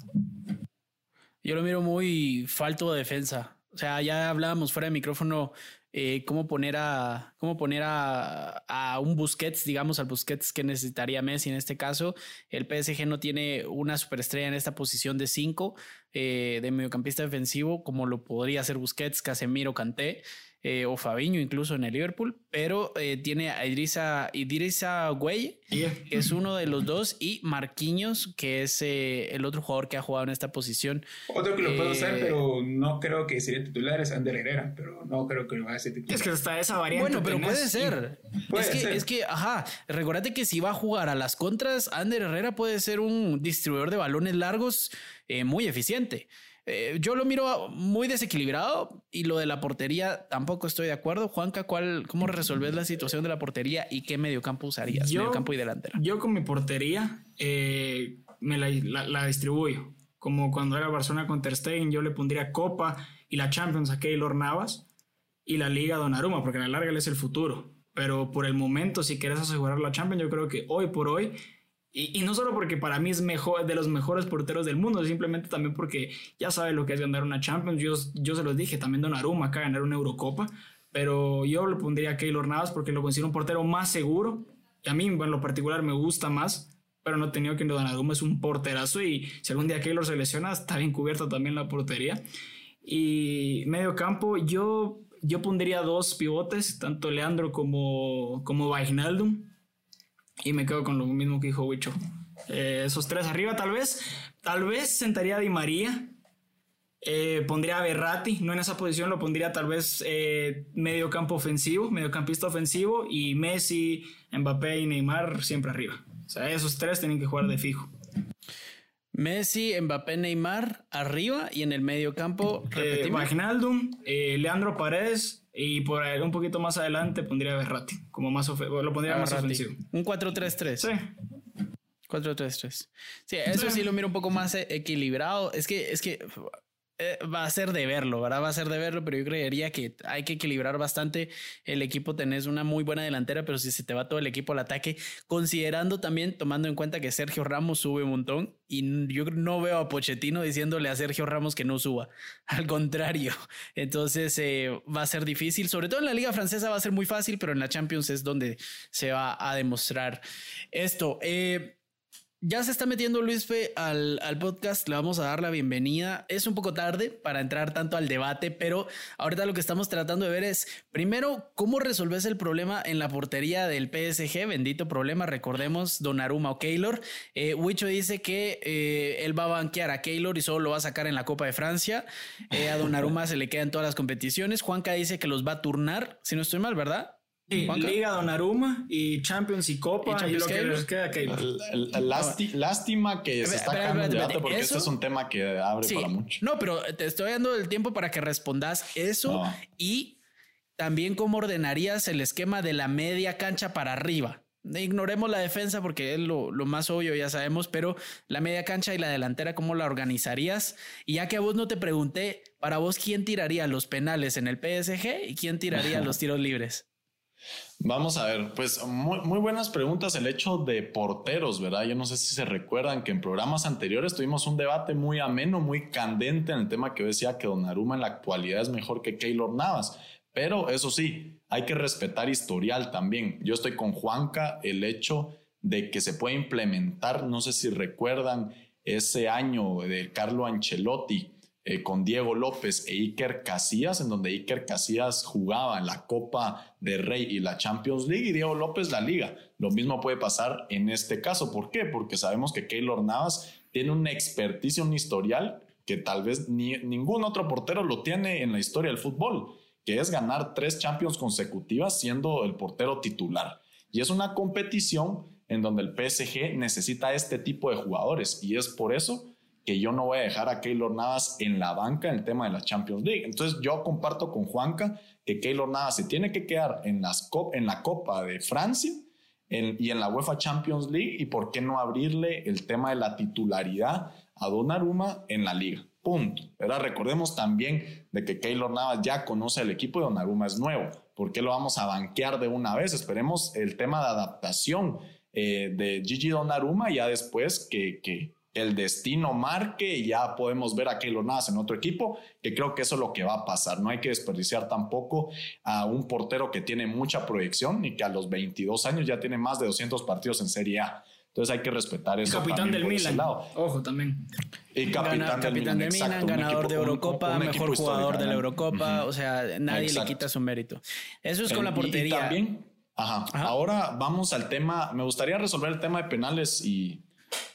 Yo lo miro muy falto de defensa. O sea, ya hablábamos fuera de micrófono eh, cómo poner a cómo poner a, a, un Busquets, digamos, al Busquets que necesitaría Messi en este caso. El PSG no tiene una superestrella en esta posición de 5 eh, de mediocampista defensivo, como lo podría hacer Busquets, Casemiro, Kanté. Eh, o Fabiño incluso en el Liverpool, pero eh, tiene a Idrissa, Idrissa Güey, que es uno de los dos, y Marquinhos, que es eh, el otro jugador que ha jugado en esta posición. Otro que lo puedo hacer, pero no creo que sería titular, es Ander Herrera, pero no creo que lo vaya a ser titular. Es que está esa variante. Bueno, pero puede ser. es, que, es que, ajá, recordate que si va a jugar a las contras, Ander Herrera puede ser un distribuidor de balones largos muy eficiente. Eh, yo lo miro muy desequilibrado y lo de la portería tampoco estoy de acuerdo. Juanca, ¿cuál, ¿cómo resolver la situación de la portería y qué mediocampo usarías? Yo, mediocampo y delantera. Yo con mi portería eh, me la, distribuyo. Como cuando era Barcelona con Ter Stegen, yo le pondría Copa y la Champions a Keylor Navas y la Liga Donnarumma, porque a la larga él es el futuro. Pero por el momento, si quieres asegurar la Champions, yo creo que hoy por hoy y, no solo porque para mí es mejor, de los mejores porteros del mundo, simplemente también porque ya sabe lo que es ganar una Champions. Yo, yo se los dije, también Donnarumma acá ganar una Eurocopa, pero yo le pondría a Keylor Navas porque lo considero un portero más seguro. Y a mí, en lo particular, me gusta más, pero no he tenido que Donnarumma es un porterazo y si algún día Keylor se lesiona, está bien cubierta también la portería. Y medio campo, yo, yo pondría dos pivotes, tanto Leandro como, como Wijnaldum y me quedo con lo mismo que dijo Wicho. Eh, esos tres arriba, tal vez. Tal vez sentaría a Di María. Eh, pondría a Berratti, no en esa posición, lo pondría tal vez eh, medio campo ofensivo, mediocampista ofensivo y Messi, Mbappé y Neymar siempre arriba. O sea, esos tres tienen que jugar de fijo. Messi, Mbappé, Neymar arriba y en el medio campo. Eh, Leandro Paredes, y por un poquito más adelante pondría a Berratti, como más lo pondría más ofensivo. Un 4-3-3. Sí. 4-3-3. Sí, eso sí. lo miro un poco más equilibrado. Es que, es que eh, va a ser de verlo, ¿verdad? Va a ser de verlo, pero yo creería que hay que equilibrar bastante el equipo. Tenés una muy buena delantera, pero si se te va todo el equipo al ataque, considerando también, tomando en cuenta que Sergio Ramos sube un montón y yo no veo a Pochettino diciéndole a Sergio Ramos que no suba. Al contrario, entonces eh, va a ser difícil, sobre todo en la Liga Francesa va a ser muy fácil, pero en la Champions es donde se va a demostrar esto. Eh, ya se está metiendo Luis Fe al, podcast, le vamos a dar la bienvenida. Es un poco tarde para entrar tanto al debate, pero ahorita lo que estamos tratando de ver es, primero, cómo resolves el problema en la portería del PSG, bendito problema, recordemos, Donnarumma o Keylor. Eh, Wicho dice que eh, él va a banquear a Keylor y solo lo va a sacar en la Copa de Francia. Eh, a Donnarumma se le quedan todas las competiciones. Juanca dice que los va a turnar, si no estoy mal, ¿verdad? Liga, Donnarumma y Champions y Copa y, lo que les queda lástima que se está acabando el debate porque este es un tema que abre para mucho. No, pero te estoy dando el tiempo para que respondas eso y también cómo ordenarías el esquema de la media cancha para arriba. Ignoremos la defensa porque es lo, lo, más obvio, ya sabemos, pero la media cancha y la delantera, ¿cómo la organizarías? Y ya que a vos no te pregunté, para vos, ¿quién tiraría los penales en el PSG y quién tiraría los tiros libres? Vamos a ver, pues muy, buenas preguntas el hecho de porteros, ¿verdad? Yo no sé si se recuerdan que en programas anteriores tuvimos un debate muy ameno, muy candente en el tema que decía que Donnarumma en la actualidad es mejor que Keylor Navas. Pero eso sí, hay que respetar historial también. Yo estoy con Juanca, el hecho de que se puede implementar, no sé si recuerdan ese año de Carlo Ancelotti, eh, con Diego López e Iker Casillas, en donde Iker Casillas jugaba en la Copa de Rey y la Champions League y Diego López la Liga. Lo mismo puede pasar en este caso. ¿Por qué? Porque sabemos que Keylor Navas tiene una experticia, un historial que tal vez ni, ningún otro portero lo tiene en la historia del fútbol, que es ganar tres Champions consecutivas siendo el portero titular. Y es una competición en donde el PSG necesita este tipo de jugadores y es por eso que yo no voy a dejar a Keylor Navas en la banca en el tema de la Champions League. Entonces yo comparto con Juanca que Keylor Navas se tiene que quedar en, las en la Copa de Francia y en la UEFA Champions League y por qué no abrirle el tema de la titularidad a Donnarumma en la liga. Punto. Pero recordemos también de que Keylor Navas ya conoce el equipo y Donnarumma es nuevo. ¿Por qué lo vamos a banquear de una vez? Esperemos el tema de adaptación eh, de Gigi Donnarumma ya después que el destino marque y ya podemos ver a Keylor Navas en otro equipo, que creo que eso es lo que va a pasar. No hay que desperdiciar tampoco a un portero que tiene mucha proyección y que a los 22 años ya tiene más de 200 partidos en Serie A. Entonces hay que respetar eso. Capitán del Milan. Ojo también. Y capitán, del, Milan, ganador de Eurocopa, mejor jugador de la Eurocopa. O sea, nadie le quita su mérito. Eso es con la portería. también, ajá. Ahora vamos al tema. Me gustaría resolver el tema de penales y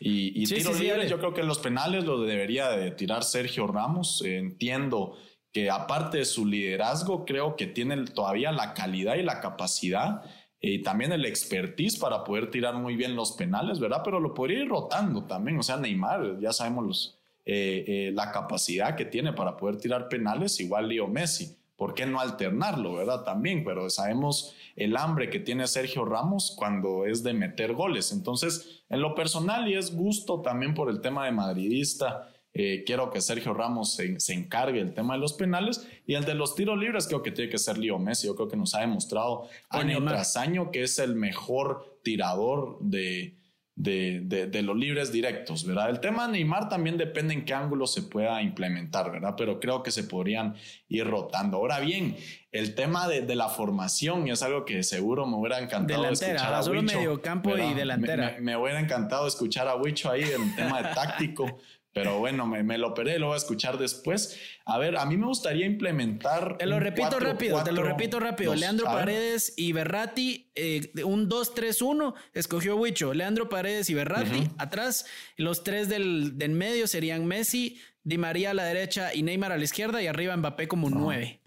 y, tiro libre, yo creo que los penales lo debería de tirar Sergio Ramos. entiendo que aparte de su liderazgo, creo que tiene todavía la calidad y la capacidad y también el expertise para poder tirar muy bien los penales, ¿verdad? Pero lo podría ir rotando también. O sea, Neymar, ya sabemos los, eh, eh, la capacidad que tiene para poder tirar penales, igual Leo Messi. ¿Por qué no alternarlo, verdad? También, pero sabemos el hambre que tiene Sergio Ramos cuando es de meter goles. Entonces, en lo personal y es gusto también por el tema de madridista. Eh, quiero que Sergio Ramos se, encargue del tema de los penales y el de los tiros libres creo que tiene que ser Leo Messi. Yo creo que nos ha demostrado año tras año que es el mejor tirador de, de, los libres directos, ¿verdad? El tema de Neymar también depende en qué ángulo se pueda implementar, ¿verdad? Pero creo que se podrían ir rotando. Ahora bien, el tema de, la formación es algo que seguro me hubiera encantado escuchar a solo medio campo y delantera. Me, me, hubiera encantado escuchar a Wicho ahí en tema de táctico. Pero bueno, me, lo operé, lo voy a escuchar después. A ver, a mí me gustaría implementar. Te lo repito rápido, te lo repito rápido. Leandro Paredes y Berrati, eh, un 2-3-1, escogió Huicho. Leandro Paredes y Berrati, atrás. Los tres del, del, medio serían Messi, Di María a la derecha y Neymar a la izquierda, y arriba Mbappé como 9.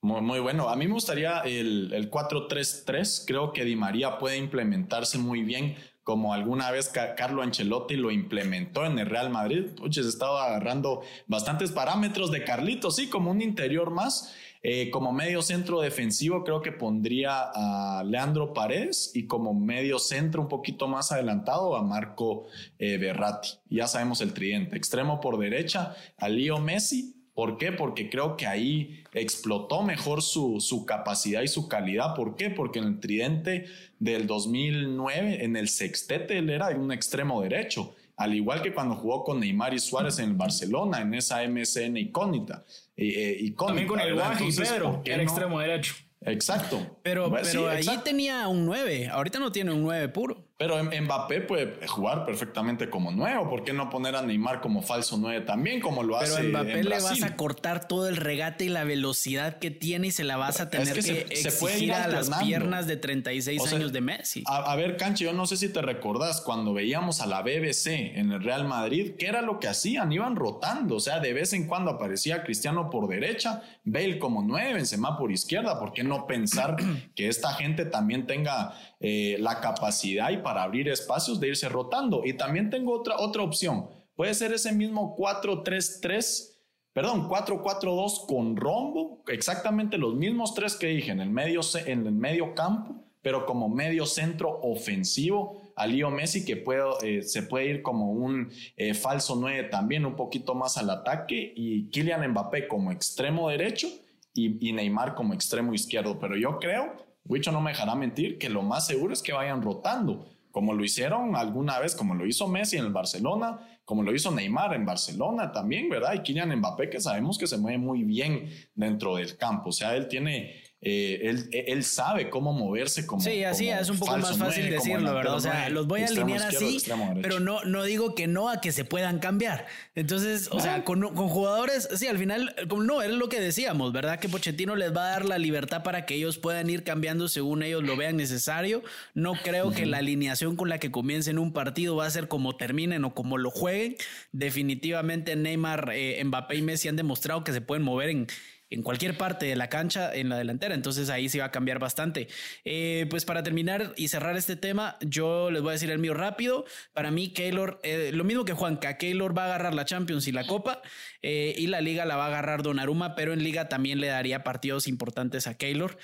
Muy, muy, bueno. A mí me gustaría el, el 4-3-3. Creo que Di María puede implementarse muy bien como alguna vez Carlo Ancelotti lo implementó en el Real Madrid. Puches, estaba agarrando bastantes parámetros de Carlitos, sí, como un interior más. Eh, como medio centro defensivo creo que pondría a Leandro Paredes y como medio centro un poquito más adelantado a Marco eh, Berratti. Ya sabemos el tridente. Extremo por derecha a Leo Messi ¿Por qué? Porque creo que ahí explotó mejor su, su, capacidad y su calidad. ¿Por qué? Porque en el tridente del 2009, en el sextete, él era un extremo derecho. Al igual que cuando jugó con Neymar y Suárez en el Barcelona, en esa MSN icónica. Eh, También con el Guaji Pedro, era extremo derecho. Exacto. Pero, pero ahí tenía un 9. Ahorita no tiene un 9 puro. Pero Mbappé puede jugar perfectamente como nuevo. ¿Por qué no poner a Neymar como falso 9 también, como lo hace Pero Mbappé en le vas a cortar todo el regate y la velocidad que tiene y se la vas a tener que, se, exigir a las piernas de 36 años de Messi. A, ver, Canche, yo no sé si te recordás cuando veíamos a la BBC en el Real Madrid, ¿qué era lo que hacían? Iban rotando. O sea, de vez en cuando aparecía Cristiano por derecha, Bale como 9, Benzema por izquierda. ¿Por qué no pensar que esta gente también tenga eh, la capacidad y para abrir espacios de irse rotando. Y también tengo otra, otra opción. Puede ser ese mismo 4-3-3, perdón, 4-4-2 con rombo, exactamente los mismos tres que dije en el medio, en el campo, pero como medio centro ofensivo a Leo Messi que puede, eh, se puede ir como un eh, falso 9 también, un poquito más al ataque y Kylian Mbappé como extremo derecho y Neymar como extremo izquierdo. Pero yo creo, Wicho no me dejará mentir, que lo más seguro es que vayan rotando como lo hicieron alguna vez, como lo hizo Messi en el Barcelona, como lo hizo Neymar en Barcelona también, ¿verdad? Y Kylian Mbappé, que sabemos que se mueve muy bien dentro del campo, o sea, él tiene eh, él, él, sabe cómo moverse como. Sí, así es un poco más fácil decirlo, ¿verdad? O sea, los voy a alinear así, pero no, no digo que no a que se puedan cambiar. Entonces, o sea, con, con, jugadores, sí, al final, no, es lo que decíamos, ¿verdad? Que Pochettino les va a dar la libertad para que ellos puedan ir cambiando según ellos lo vean necesario. No creo que la alineación con la que comiencen un partido va a ser como terminen o como lo jueguen. Definitivamente Neymar, eh, Mbappé y Messi han demostrado que se pueden mover en en cualquier parte de la cancha en la delantera. Entonces ahí se va a cambiar bastante. Eh, pues para terminar y cerrar este tema, yo les voy a decir el mío rápido. Para mí, Keylor, eh, lo mismo que Juanca, Keylor va a agarrar la Champions y la Copa eh, y la Liga la va a agarrar Donnarumma, pero en Liga también le daría partidos importantes a Keylor.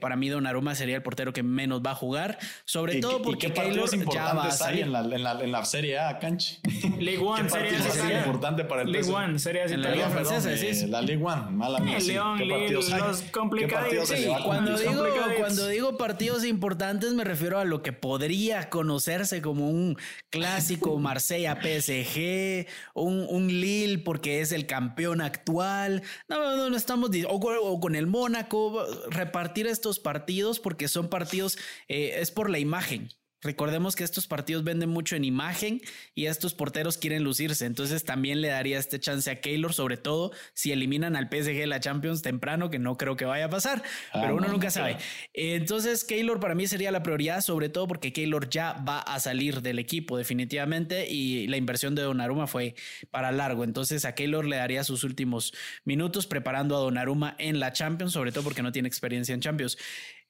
para mí, Donnarumma sería el portero que menos va a jugar, sobre todo porque Keylor ya va a salir. En la, en, la, en la, Serie A, Canchi. League One sería, importante para el League One sería en la Liga Francesa, sí. La League One, mala mía. León, los complicados. cuando, digo, cuando digo partidos importantes me refiero a lo que podría conocerse como un clásico Marsella PSG, un, un Lille porque es el campeón actual. No, no, no estamos o, o, con el Mónaco repartir estos partidos porque son partidos eh, es por la imagen. Recordemos que estos partidos venden mucho en imagen y estos porteros quieren lucirse. Entonces también le daría este chance a Keylor, sobre todo si eliminan al PSG de la Champions temprano, que no creo que vaya a pasar, ah, pero uno nunca sabe. Entonces Keylor para mí sería la prioridad, sobre todo porque Keylor ya va a salir del equipo definitivamente y la inversión de Donnarumma fue para largo. Entonces a Keylor le daría sus últimos minutos preparando a Donnarumma en la Champions, sobre todo porque no tiene experiencia en Champions.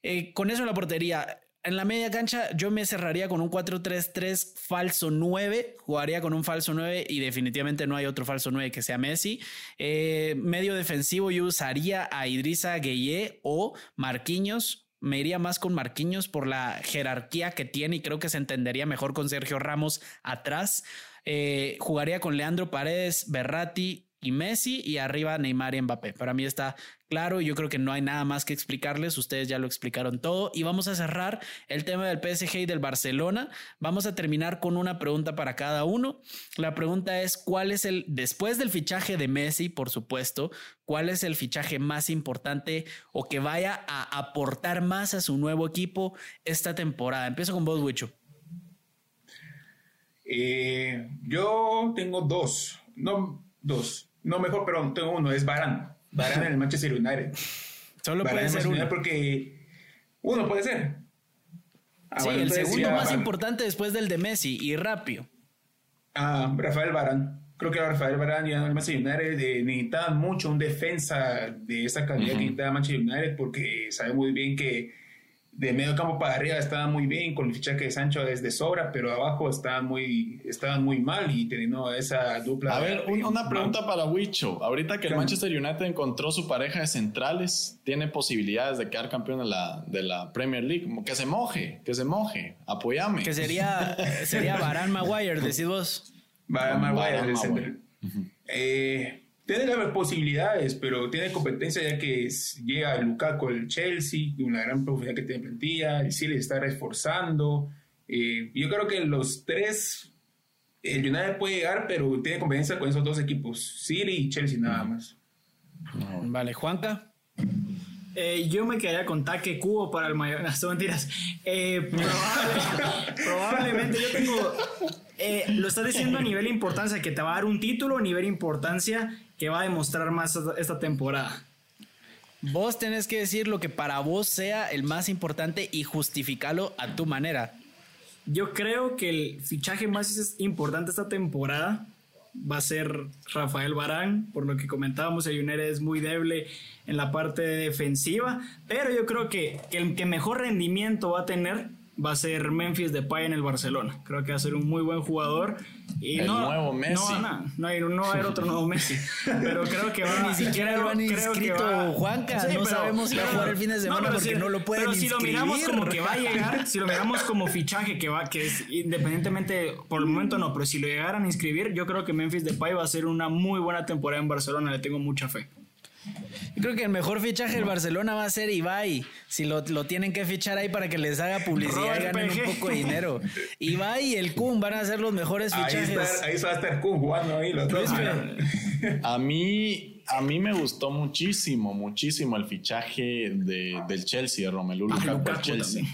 Eh, con eso en la portería, en la media cancha yo me cerraría con un 4-3-3 falso 9, jugaría con un falso 9 y definitivamente no hay otro falso 9 que sea Messi. Eh, medio defensivo yo usaría a Idrissa Gueye o Marquinhos. Me iría más con Marquinhos por la jerarquía que tiene y creo que se entendería mejor con Sergio Ramos atrás. Eh, jugaría con Leandro Paredes, Berratti, y Messi y arriba Neymar y Mbappé. Para mí está claro yo creo que no hay nada más que explicarles. Ustedes ya lo explicaron todo y vamos a cerrar el tema del PSG y del Barcelona. Vamos a terminar con una pregunta para cada uno. La pregunta es cuál es el, después del fichaje de Messi, por supuesto, cuál es el fichaje más importante o que vaya a aportar más a su nuevo equipo esta temporada. Empiezo con vos, Wicho. Eh, yo tengo dos, no dos. No, mejor, pero tengo uno, es Barán. Barán en el Manchester United. Solo puede ser uno. Porque uno puede ser. Ah, sí, el segundo más importante después del de Messi y rápido. Ah, Rafael Barán. Creo que Rafael Barán y el Manchester United eh, necesitaban mucho un defensa de esa calidad que necesitaba Manchester United porque sabe muy bien que de medio campo para arriba estaban muy bien, con el fichaje de Sancho desde sobra, pero abajo estaban muy, estaban muy mal y teniendo esa dupla. A ver, una pregunta para Wicho. Ahorita que el Manchester United encontró su pareja de centrales, ¿tiene posibilidades de quedar campeón de la, de la Premier League? Que se moje, que se moje, apoyame. Que sería, sería Baran Maguire, decís vos. Baran Maguire, eh, tiene las posibilidades, pero tiene competencia ya que llega Lukaku el Chelsea, una gran profundidad que tiene plantilla, el City está reforzando. Eh, yo creo que los tres, el United puede llegar, pero tiene competencia con esos dos equipos, City y Chelsea nada más. Vale, Juanca. Eh, yo me quedaría con Taque Cubo para el mayor. No, son mentiras. Eh, probablemente yo tengo. Eh, lo estás diciendo a nivel de importancia, que te va a dar un título, a nivel de importancia que va a demostrar más esta temporada. Vos tenés que decir lo que para vos sea el más importante y justificarlo a tu manera. Yo creo que el fichaje más importante esta temporada va a ser Rafael Barán, por lo que comentábamos, United es muy débil en la parte defensiva, pero yo creo que, que el que mejor rendimiento va a tener va a ser Memphis Depay en el Barcelona. Creo que va a ser un muy buen jugador. Y el nuevo Messi. No, no, no, hay, no va a haber otro nuevo Messi. Pero creo que va Ni siquiera lo han inscrito Juanca. no sabemos si va a jugar el fin de semana porque no lo pueden Pero si lo miramos como que va a llegar, si lo miramos como fichaje que va, que es independientemente, por el momento no, pero si lo llegaran a inscribir, yo creo que Memphis Depay va a ser una muy buena temporada en Barcelona. Le tengo mucha fe. Yo creo que el mejor fichaje del Barcelona va a ser Ibai. Si lo, tienen que fichar ahí para que les haga publicidad y ganen un poco de dinero. Ibai y el Kun van a ser los mejores fichajes. Ahí, va a estar Kun jugando ahí los dos. A mí, a mí me gustó muchísimo, muchísimo el fichaje de, del Chelsea, de Romelu ah, Lukaku Chelsea.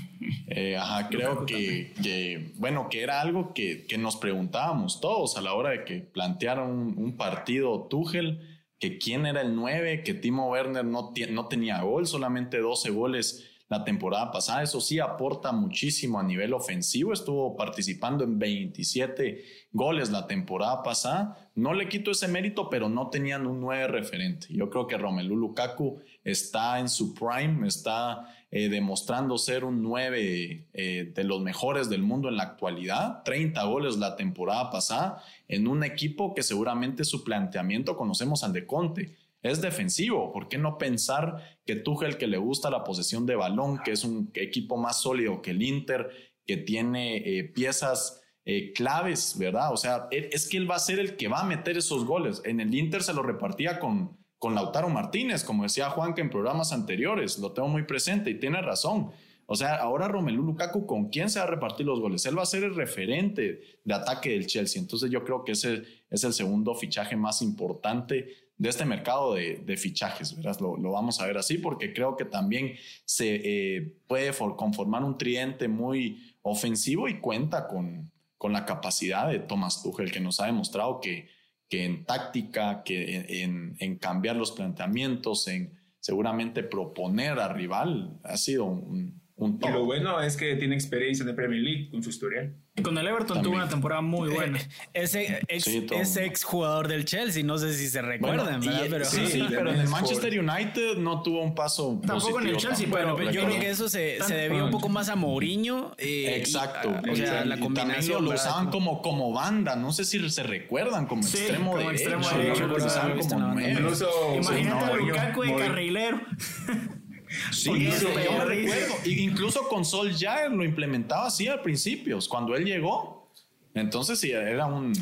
Eh, ajá, creo que, que, bueno, que era algo que, que, nos preguntábamos todos a la hora de que plantearon un, un partido Tuchel que quién era el 9, que Timo Werner no, no tenía gol, solamente 12 goles la temporada pasada. Eso sí aporta muchísimo a nivel ofensivo. Estuvo participando en 27 goles la temporada pasada. No le quito ese mérito, pero no tenían un 9 referente. Yo creo que Romelu Lukaku está en su prime, está eh, demostrando ser un 9 eh, de los mejores del mundo en la actualidad. 30 goles la temporada pasada en un equipo que seguramente su planteamiento conocemos al de Conte. Es defensivo, ¿por qué no pensar que Tuchel que le gusta la posesión de balón, que es un equipo más sólido que el Inter, que tiene eh, piezas eh, claves, ¿verdad? O sea, es que él va a ser el que va a meter esos goles. En el Inter se lo repartía con, con Lautaro Martínez, como decía Juan que en programas anteriores, lo tengo muy presente y tiene razón. O sea, ahora Romelu Lukaku, ¿con quién se va a repartir los goles? Él va a ser el referente de ataque del Chelsea. Entonces yo creo que ese es el segundo fichaje más importante de este mercado de, fichajes, ¿verdad? Lo, vamos a ver así porque creo que también se eh, puede conformar un tridente muy ofensivo y cuenta con, con la capacidad de Thomas Tuchel, que nos ha demostrado que, que en táctica, que en, en cambiar los planteamientos, en seguramente proponer al rival, ha sido un, y lo bueno es que tiene experiencia en el Premier League con su historial. Y con el Everton tuvo una temporada muy buena. ese, ex, ex jugador del Chelsea, no sé si se recuerdan, Pero, sí, sí, pero en el Manchester United no tuvo un paso Tampoco en el Chelsea, pero, yo creo que eso se, se debió un poco más a Mourinho. Eh, exacto. o sea, la combinación. Lo, usaban como, como banda, no sé si se recuerdan, como extremo como derecho. Extremo derecho, Imagínate a Lukaku de carrilero. Sí, yo me recuerdo. Incluso con Sol ya lo implementaba así al principio, cuando él llegó. Entonces sí, era un...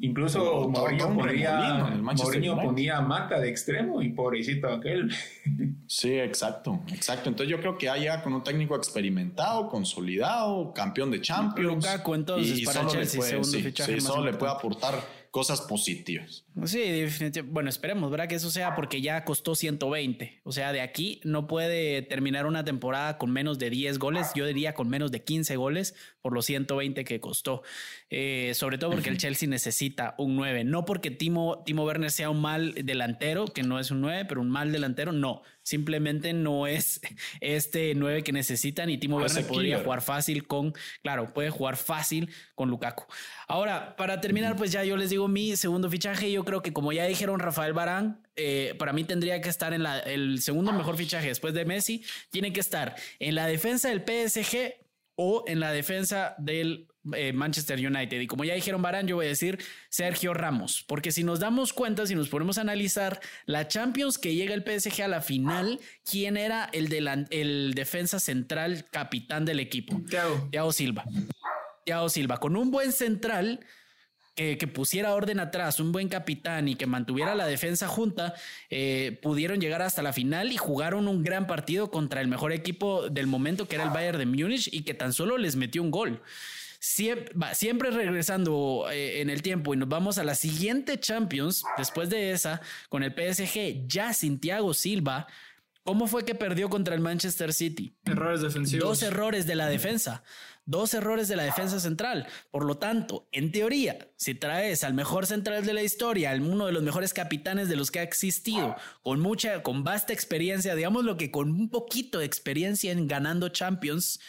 Incluso Mourinho, ponía, ponía a Mata de extremo y pobrecito aquel. Sí, exacto, exacto. Entonces yo creo que ya con un técnico experimentado, consolidado, campeón de Champions. entonces y, para Chelsea, le puede, solo le puede aportar cosas positivas. Sí, definitivamente. Bueno, esperemos, ¿verdad? Que eso sea porque ya costó 120. O sea, de aquí no puede terminar una temporada con menos de 10 goles. Yo diría con menos de 15 goles por los 120 que costó. Eh, sobre todo porque el Chelsea necesita un 9. No porque Timo, Timo Werner sea un mal delantero, que no es un 9, pero un mal delantero, no. Simplemente no es este 9 que necesitan y Timo Werner podría jugar fácil con, claro, puede jugar fácil con Lukaku. Ahora, para terminar, pues ya yo les digo mi segundo fichaje. Yo creo que como ya dijeron Rafael Barán, eh, para mí tendría que estar en la, el segundo mejor fichaje después de Messi. Tiene que estar en la defensa del PSG o en la defensa del eh, Manchester United. Y como ya dijeron Barán, yo voy a decir Sergio Ramos, porque si nos damos cuenta, si nos ponemos a analizar la Champions que llega el PSG a la final, ¿quién era el, el defensa central capitán del equipo? Thiago Silva. Thiago Silva, con un buen central que, pusiera orden atrás, un buen capitán y que mantuviera la defensa junta, eh, pudieron llegar hasta la final y jugaron un gran partido contra el mejor equipo del momento que era el Bayern de Múnich y que tan solo les metió un gol. Siempre, regresando eh, en el tiempo y nos vamos a la siguiente Champions, después de esa, con el PSG ya sin Thiago Silva, ¿Cómo fue que perdió contra el Manchester City? Errores defensivos. Dos errores de la defensa. Dos errores de la defensa central. Por lo tanto, en teoría, si traes al mejor central de la historia, uno de los mejores capitanes de los que ha existido, con mucha, con vasta experiencia, digamos lo que con un poquito de experiencia en ganando Champions,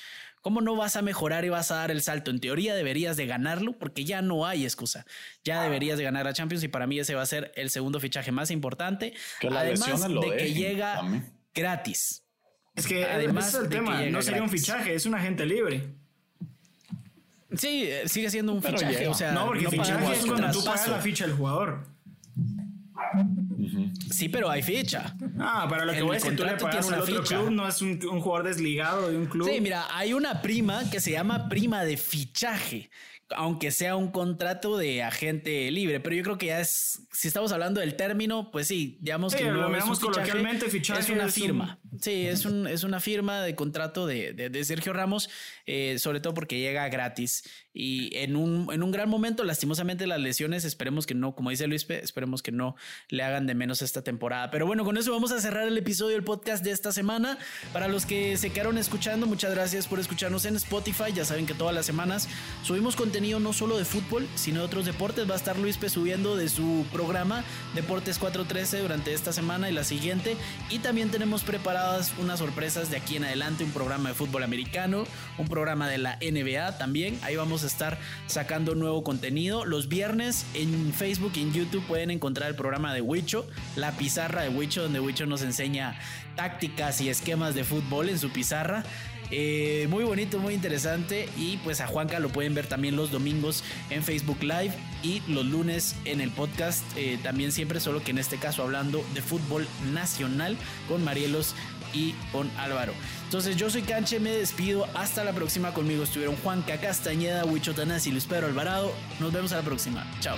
¿Cómo no vas a mejorar y vas a dar el salto? En teoría deberías de ganarlo porque ya no hay excusa. Ya deberías de ganar a Champions y para mí ese va a ser el segundo fichaje más importante. Además de que llega gratis. Es que además es el tema, no sería un fichaje, es un agente libre. Sí, eh, sigue siendo un fichaje. O sea, no, porque fichaje es cuando tú pagas la ficha del jugador. Sí, pero hay ficha. Ah, para lo que voy a decir, tú le pagas al otro club, no es un, un, jugador desligado de un club. Sí, mira, hay una prima que se llama prima de fichaje, aunque sea un contrato de agente libre, pero yo creo que ya es, si estamos hablando del término, pues sí, digamos que no es un fichaje, es una firma. Sí, es, un, es una firma de contrato de, de, Sergio Ramos, eh, sobre todo porque llega gratis y en un, en un gran momento, lastimosamente las lesiones, esperemos que no, como dice Luis, esperemos que no le hagan de menos esta temporada. Pero bueno, con eso vamos a cerrar el episodio del podcast de esta semana. Para los que se quedaron escuchando, muchas gracias por escucharnos en Spotify. Ya saben que todas las semanas subimos contenido no solo de fútbol, sino de otros deportes. Va a estar Luis subiendo de su programa Deportes 413 durante esta semana y la siguiente. Y también tenemos preparadas unas sorpresas de aquí en adelante, un programa de fútbol americano, un programa de la NBA también. Ahí vamos a estar sacando nuevo contenido. Los viernes en Facebook y en YouTube pueden encontrar el programa de Wicho, la pizarra de Wicho, donde Wicho nos enseña tácticas y esquemas de fútbol en su pizarra. Eh, muy bonito, muy interesante. Y pues a Juanca lo pueden ver también los domingos en Facebook Live y los lunes en el podcast. Eh, también siempre, solo que en este caso hablando de fútbol nacional con Marielos y con Álvaro. Entonces yo soy Canche, me despido. Hasta la próxima. Conmigo estuvieron Juanca Castañeda, Huicho y Luis Pedro Alvarado. Nos vemos a la próxima. Chao.